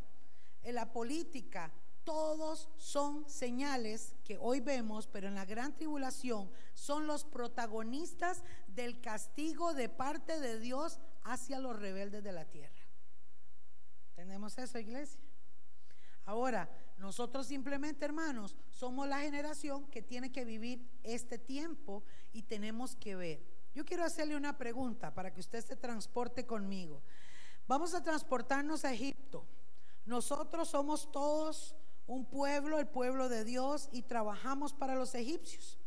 eh, la política, todos son señales que hoy vemos, pero en la gran tribulación son los protagonistas del castigo de parte de Dios hacia los rebeldes de la tierra. ¿Tenemos eso, iglesia? Ahora, nosotros simplemente, hermanos, somos la generación que tiene que vivir este tiempo y tenemos que ver. Yo quiero hacerle una pregunta para que usted se transporte conmigo. Vamos a transportarnos a Egipto. Nosotros somos todos un pueblo, el pueblo de Dios, y trabajamos para los egipcios.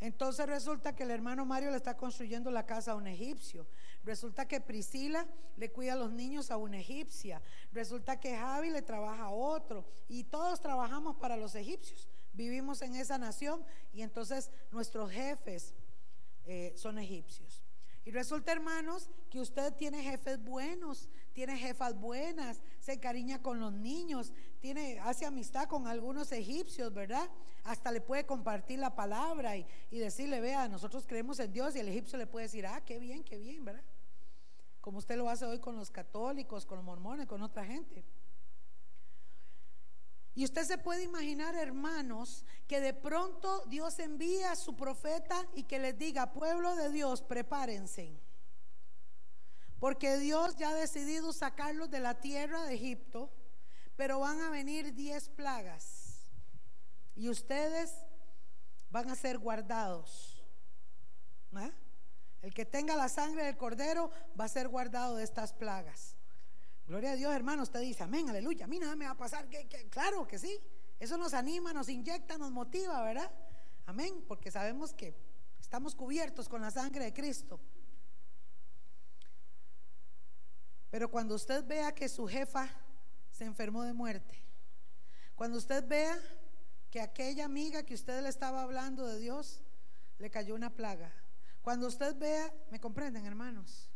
Entonces resulta que el hermano Mario le está construyendo la casa a un egipcio. Resulta que Priscila le cuida a los niños a una egipcia. Resulta que Javi le trabaja a otro. Y todos trabajamos para los egipcios. Vivimos en esa nación y entonces nuestros jefes eh, son egipcios. Y resulta, hermanos, que usted tiene jefes buenos, tiene jefas buenas, se encariña con los niños, tiene, hace amistad con algunos egipcios, ¿verdad? Hasta le puede compartir la palabra y, y decirle, vea, nosotros creemos en Dios y el egipcio le puede decir, ah, qué bien, qué bien, ¿verdad? Como usted lo hace hoy con los católicos, con los mormones, con otra gente. Y usted se puede imaginar, hermanos, que de pronto Dios envía a su profeta y que les diga, pueblo de Dios, prepárense. Porque Dios ya ha decidido sacarlos de la tierra de Egipto, pero van a venir diez plagas. Y ustedes van a ser guardados. ¿Ah? El que tenga la sangre del cordero va a ser guardado de estas plagas. Gloria a Dios, hermano. Usted dice, amén, aleluya. A mí nada me va a pasar. Claro que sí. Eso nos anima, nos inyecta, nos motiva, ¿verdad? Amén. Porque sabemos que estamos cubiertos con la sangre de Cristo. Pero cuando usted vea que su jefa se enfermó de muerte, cuando usted vea que aquella amiga que usted le estaba hablando de Dios, le cayó una plaga, cuando usted vea, me comprenden hermanos,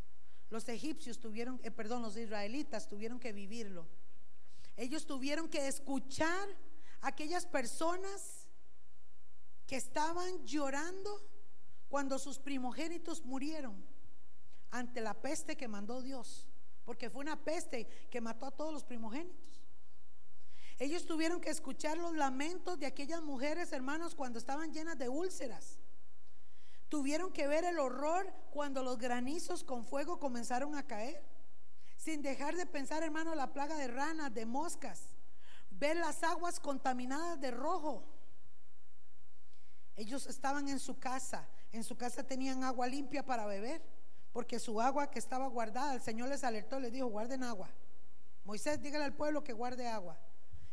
los egipcios tuvieron, eh, perdón, los israelitas tuvieron que vivirlo. Ellos tuvieron que escuchar a aquellas personas que estaban llorando cuando sus primogénitos murieron ante la peste que mandó Dios, porque fue una peste que mató a todos los primogénitos. Ellos tuvieron que escuchar los lamentos de aquellas mujeres, hermanos, cuando estaban llenas de úlceras Tuvieron que ver el horror cuando los granizos con fuego comenzaron a caer. Sin dejar de pensar, hermano, la plaga de ranas, de moscas. Ver las aguas contaminadas de rojo. Ellos estaban en su casa. En su casa tenían agua limpia para beber. Porque su agua que estaba guardada, el Señor les alertó, les dijo, guarden agua. Moisés, dígale al pueblo que guarde agua.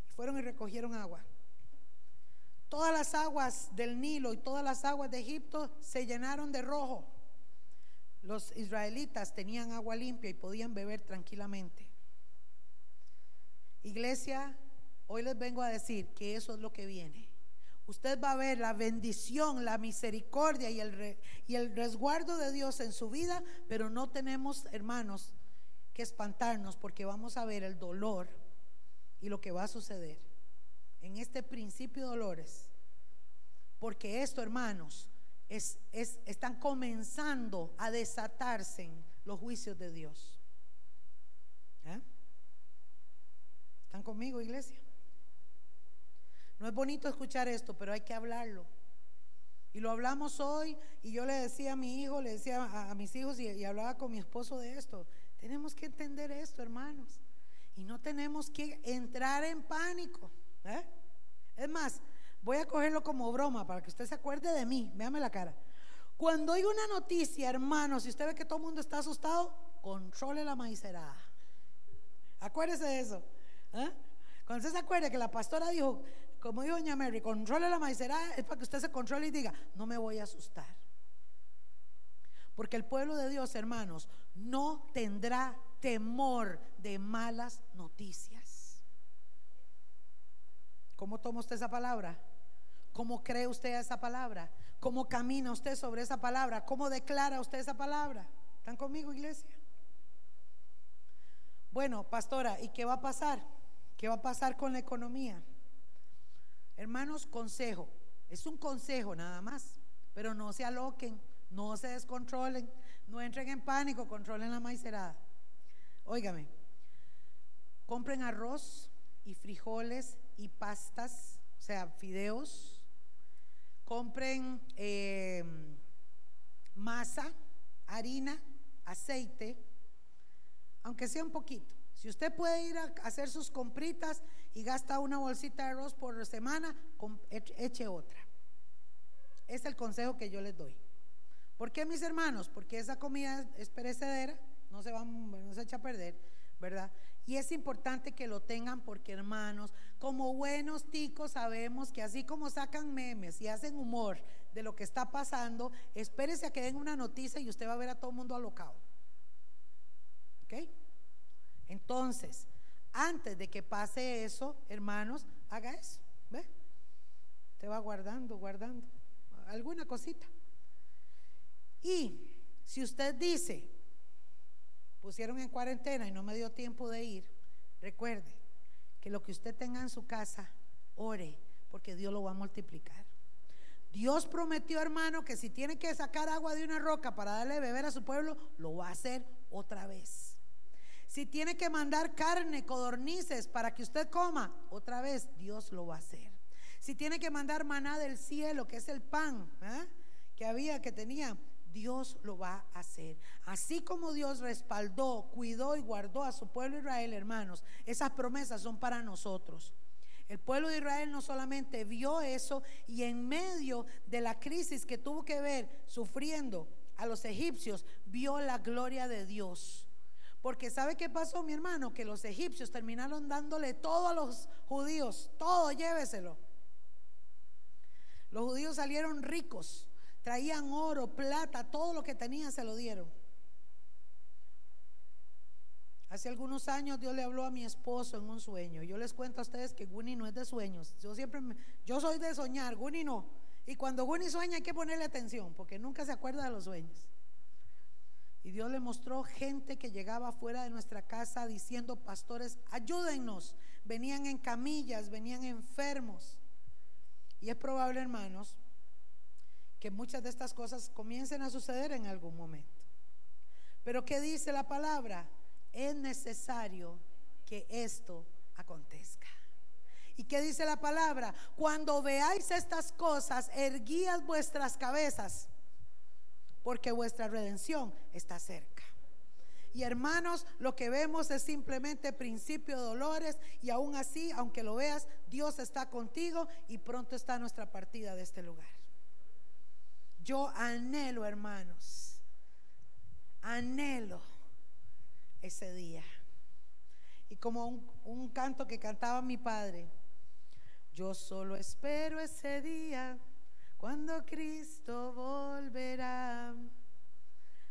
Y fueron y recogieron agua. Todas las aguas del Nilo y todas las aguas de Egipto se llenaron de rojo. Los israelitas tenían agua limpia y podían beber tranquilamente. Iglesia, hoy les vengo a decir que eso es lo que viene. Usted va a ver la bendición, la misericordia y el, y el resguardo de Dios en su vida, pero no tenemos, hermanos, que espantarnos porque vamos a ver el dolor y lo que va a suceder en este principio de dolores. Porque esto, hermanos, es, están comenzando a desatarse los juicios de Dios. ¿Eh? ¿Están conmigo, iglesia? No es bonito escuchar esto, pero hay que hablarlo. Y lo hablamos hoy y yo le decía a mi hijo, le decía a, mis hijos y, hablaba con mi esposo de esto. Tenemos que entender esto, hermanos. Y no tenemos que entrar en pánico. ¿Eh? Es más, voy a cogerlo como broma para que usted se acuerde de mí. Véame la cara. Cuando hay una noticia, hermanos, si usted ve que todo el mundo está asustado, controle la maicerada. Acuérdese de eso. ¿eh? Cuando usted se acuerde que la pastora dijo, como dijo doña Mary, controle la maicera, es para que usted se controle y diga, no me voy a asustar. Porque el pueblo de Dios, hermanos, no tendrá temor de malas noticias. ¿Cómo toma usted esa palabra? ¿Cómo cree usted esa palabra? ¿Cómo camina usted sobre esa palabra? ¿Cómo declara usted esa palabra? ¿Están conmigo, iglesia? Bueno, pastora, ¿y qué va a pasar? ¿Qué va a pasar con la economía? Hermanos, consejo. Es un consejo nada más. Pero no se aloquen, no se descontrolen, no entren en pánico, controlen la maicerada. Óigame, compren arroz y frijoles y pastas, o sea, fideos. Compren em, masa, harina, aceite, aunque sea un poquito. Si usted puede ir a hacer sus compritas y gasta una bolsita de arroz por semana, eche otra. Es el consejo que yo les doy. ¿Por qué, mis hermanos? Porque esa comida es perecedera, no se, va, no se echa a perder, ¿verdad? Y es importante que lo tengan porque, hermanos, como buenos ticos sabemos que así como sacan memes y hacen humor de lo que está pasando, espérese a que den una noticia y usted va a ver a todo el mundo alocado. ¿Ok? Entonces, antes de que pase eso, hermanos, haga eso. ¿Ve? Te va guardando, guardando alguna cosita. Y si usted dice, pusieron en cuarentena y no me dio tiempo de ir, recuerde que lo que usted tenga en su casa, ore, porque Dios lo va a multiplicar. Dios prometió, hermano, que si tiene que sacar agua de una roca para darle beber a su pueblo, lo va a hacer otra vez. Si tiene que mandar carne, codornices para que usted coma, otra vez Dios lo va a hacer. Si tiene que mandar maná del cielo, que es el pan ¿eh? que había, que tenía, Dios lo va a hacer. Así como Dios respaldó, cuidó y guardó a su pueblo Israel, hermanos, esas promesas son para nosotros. El pueblo de Israel no solamente vio eso y en medio de la crisis que tuvo que ver sufriendo a los egipcios, vio la gloria de Dios. Porque ¿sabe qué pasó, mi hermano? Que los egipcios terminaron dándole todo a los judíos, todo, lléveselo. Los judíos salieron ricos, traían oro, plata, todo lo que tenían se lo dieron. Hace algunos años Dios le habló a mi esposo en un sueño. Yo les cuento a ustedes que Guni no es de sueños. Yo siempre, yo soy de soñar, Guni no. Y cuando Guni sueña hay que ponerle atención porque nunca se acuerda de los sueños. Y Dios le mostró gente que llegaba fuera de nuestra casa diciendo, pastores, ayúdennos. Venían en camillas, venían enfermos. Y es probable, hermanos, que muchas de estas cosas comiencen a suceder en algún momento. Pero ¿qué dice la palabra? Es necesario que esto acontezca. ¿Y qué dice la palabra? Cuando veáis estas cosas, erguías vuestras cabezas porque vuestra redención está cerca. Y hermanos, lo que vemos es simplemente principio de dolores y aún así, aunque lo veas, Dios está contigo y pronto está nuestra partida de este lugar. Yo anhelo, hermanos, anhelo ese día. Y como un, canto que cantaba mi padre, Yo solo espero ese día cuando Cristo volverá.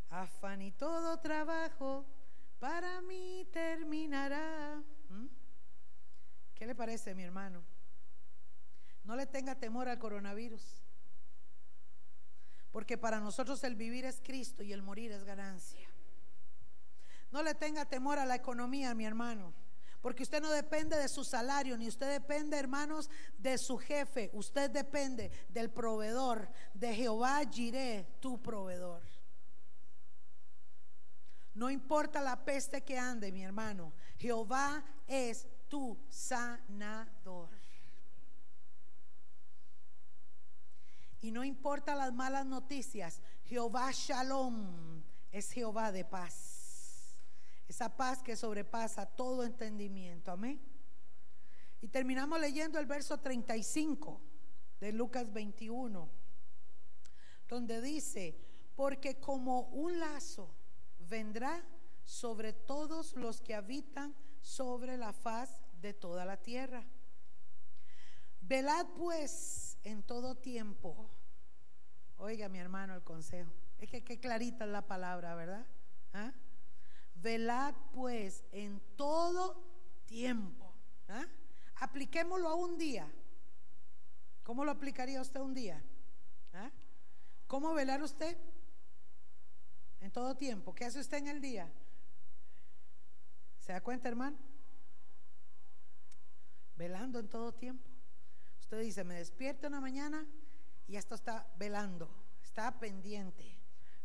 Afán y todo trabajo para mí terminará. ¿Mm? ¿Qué le parece, mi hermano? No le tenga temor al coronavirus. Porque para nosotros el vivir es Cristo y el morir es ganancia. No le tenga temor a la economía, mi hermano. Porque usted no depende de su salario, ni usted depende, hermanos, de su jefe. Usted depende del proveedor, de Jehová Jiré, tu proveedor. No importa la peste que ande, mi hermano. Jehová es tu sanador. Y no importa las malas noticias, Jehová Shalom es Jehová de paz. Esa paz que sobrepasa todo entendimiento. Amén. Y terminamos leyendo el verso 35 de Lucas 21, donde dice, porque como un lazo vendrá sobre todos los que habitan sobre la faz de toda la tierra. Velad pues en todo tiempo. Oiga mi hermano el consejo. Es que qué clarita es la palabra, ¿verdad? ¿Ah? Velad pues en todo tiempo. ¿Ah? Apliquémoslo a un día. ¿Cómo lo aplicaría usted un día? ¿Ah? ¿Cómo velar usted? En todo tiempo. ¿Qué hace usted en el día? ¿Se da cuenta, hermano? Velando en todo tiempo. Usted dice, me despierto una mañana y esto está velando, está pendiente,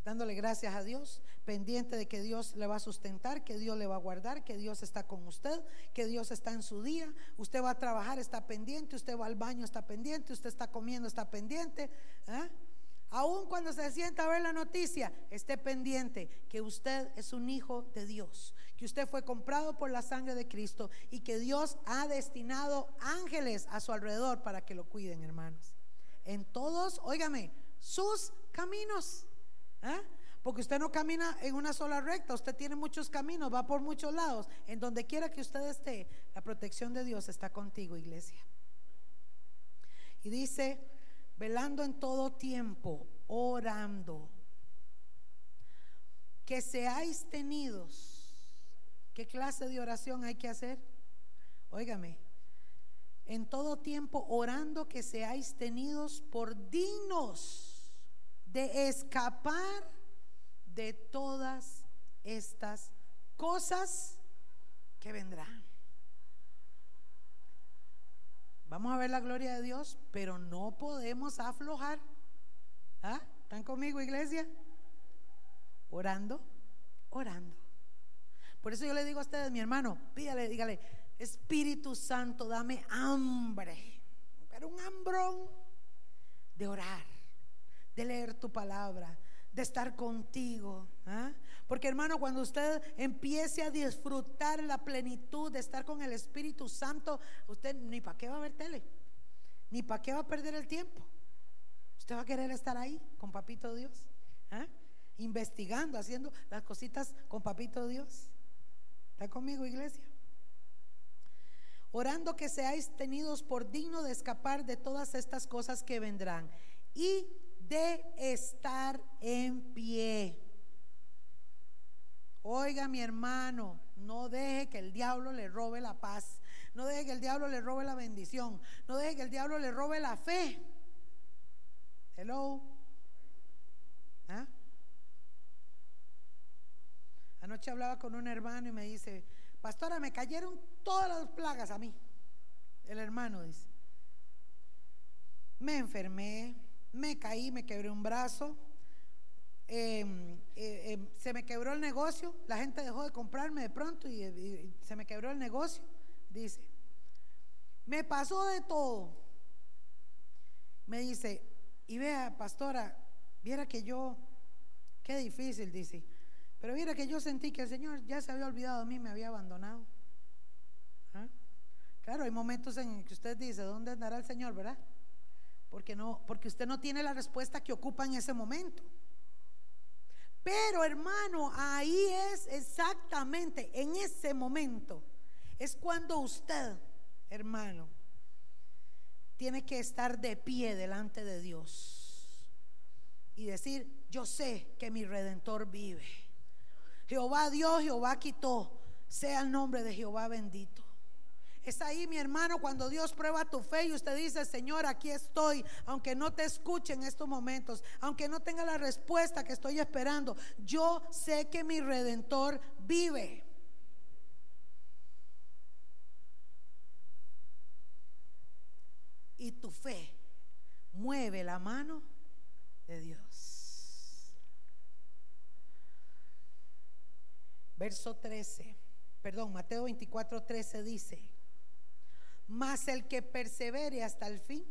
dándole gracias a Dios, pendiente de que Dios le va a sustentar, que Dios le va a guardar, que Dios está con usted, que Dios está en su día. Usted va a trabajar, está pendiente, usted va al baño, está pendiente, usted está comiendo, está pendiente. ¿eh? Aún cuando se sienta a ver la noticia, esté pendiente que usted es un hijo de Dios, que usted fue comprado por la sangre de Cristo y que Dios ha destinado ángeles a su alrededor para que lo cuiden, hermanos. En todos, óigame, sus caminos. ¿eh? Porque usted no camina en una sola recta, usted tiene muchos caminos, va por muchos lados. En donde quiera que usted esté, la protección de Dios está contigo, iglesia. Y dice, velando en todo tiempo, orando. Que seáis tenidos. ¿Qué clase de oración hay que hacer? Óigame, en todo tiempo orando que seáis tenidos por dignos de escapar de todas estas cosas que vendrán. Vamos a ver la gloria de Dios, pero no podemos aflojar. ¿Ah? ¿Están conmigo, iglesia? Orando, orando. Por eso yo le digo a ustedes, mi hermano, pídale, dígale, Espíritu Santo, dame hambre, pero un hambrón de orar, de leer tu palabra, de estar contigo. ¿ah? Porque hermano, cuando usted empiece a disfrutar la plenitud de estar con el Espíritu Santo, usted ni para qué va a ver tele, ni para qué va a perder el tiempo. Usted va a querer estar ahí con Papito Dios, ¿ah? investigando, haciendo las cositas con Papito Dios. ¿Está conmigo, iglesia? Orando que seáis tenidos por digno de escapar de todas estas cosas que vendrán y de estar en pie. Oiga mi hermano, no deje que el diablo le robe la paz, no deje que el diablo le robe la bendición, no deje que el diablo le robe la fe. Hello. ¿Ah? Anoche hablaba con un hermano y me dice, pastora, me cayeron todas las plagas a mí. El hermano dice, me enfermé, me caí, me quebré un brazo, em, eh, em, se me quebró el negocio, la gente dejó de comprarme de pronto y, se me quebró el negocio, dice. Me pasó de todo. Me dice, y vea, pastora, viera que yo, qué difícil, dice, pero viera que yo sentí que el Señor ya se había olvidado de mí, me había abandonado. ¿Ah? Claro, hay momentos en que usted dice, ¿dónde andará el Señor, verdad? Porque, no, porque usted no tiene la respuesta que ocupa en ese momento. Pero hermano, ahí es exactamente, en ese momento, es cuando usted, hermano, tiene que estar de pie delante de Dios y decir, yo sé que mi redentor vive. Jehová Dios, Jehová quitó, sea el nombre de Jehová bendito. Es ahí, mi hermano, cuando Dios prueba tu fe y usted dice, Señor, aquí estoy, aunque no te escuche en estos momentos, aunque no tenga la respuesta que estoy esperando, yo sé que mi redentor vive. Y tu fe mueve la mano de Dios. Verso 13, perdón, Mateo 24, 13 dice, mas el que persevere hasta el fin.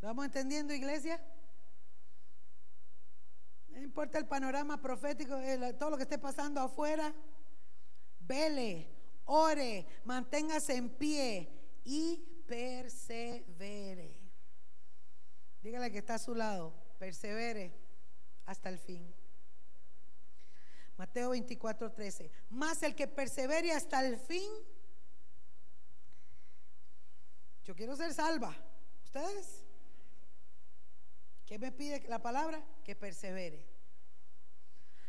vamos entendiendo, iglesia? No importa el panorama profético, todo lo que esté pasando afuera. Vele, ore, manténgase en pie y persevere. Dígale que está a su lado, persevere hasta el fin. Mateo 24, 13. Más el que persevere hasta el fin. Yo quiero ser salva. ¿Ustedes? ¿Qué me pide la palabra? Que persevere.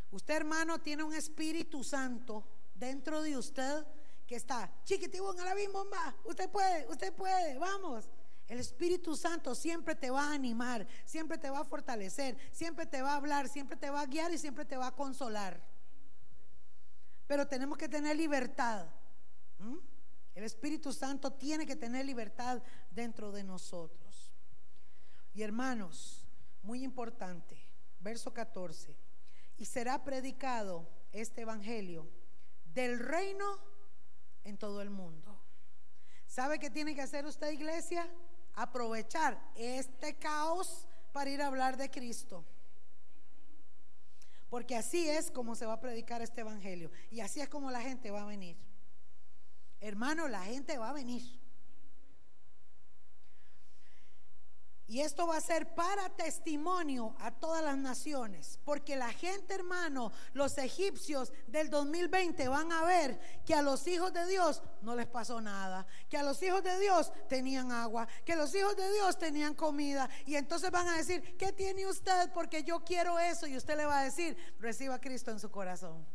Usted, hermano, tiene un Espíritu Santo dentro de usted que está chiquitibú en la bomba. Usted puede, usted puede, vamos. El Espíritu Santo siempre te va a animar, siempre te va a fortalecer, siempre te va a hablar, siempre te va a guiar y siempre te va a consolar pero tenemos que tener libertad. El Espíritu Santo tiene que tener libertad dentro de nosotros. Y hermanos, muy importante, verso 14, y será predicado este Evangelio del reino en todo el mundo. ¿Sabe qué tiene que hacer usted, iglesia? Aprovechar este caos para ir a hablar de Cristo. Porque así es como se va a predicar este evangelio. Y así es como la gente va a venir. Hermano, la gente va a venir. Y esto va a ser para testimonio a todas las naciones, porque la gente, hermano, los egipcios del 2020 van a ver que a los hijos de Dios no les pasó nada, que a los hijos de Dios tenían agua, que los hijos de Dios tenían comida, y entonces van a decir, ¿qué tiene usted? Porque yo quiero eso, y usted le va a decir, reciba a Cristo en su corazón.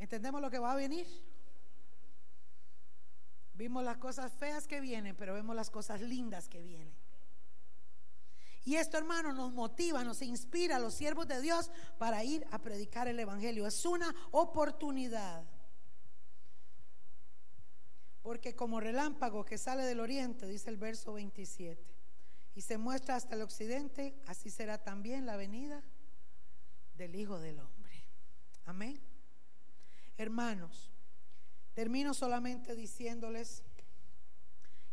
¿Entendemos lo que va a venir? Vimos las cosas feas que vienen, pero vemos las cosas lindas que vienen. Y esto, hermano, nos motiva, nos inspira a los siervos de Dios para ir a predicar el Evangelio. Es una oportunidad. Porque como relámpago que sale del oriente, dice el verso 27, y se muestra hasta el occidente, así será también la venida del Hijo del Hombre. Amén. Hermanos, Termino solamente diciéndoles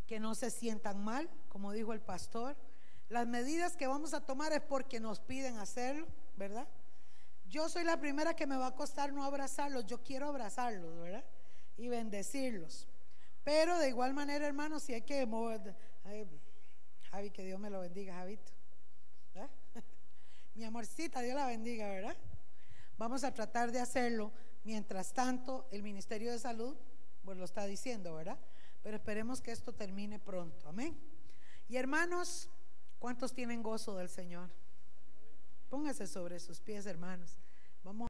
que no se sientan mal, como dijo el pastor. Las medidas que vamos a tomar es porque nos piden hacerlo, ¿verdad? Yo soy la primera que me va a costar no abrazarlos, yo quiero abrazarlos, ¿verdad? Y bendecirlos. Pero de igual manera, hermanos, si hay que mover, Javi, que Dios me lo bendiga, Javito. *laughs* Mi amorcita, Dios la bendiga, ¿verdad? Vamos a tratar de hacerlo Mientras tanto, el Ministerio de Salud, pues lo está diciendo, ¿verdad? Pero esperemos que esto termine pronto. Amén. Y hermanos, ¿cuántos tienen gozo del Señor? Póngase sobre sus pies, hermanos.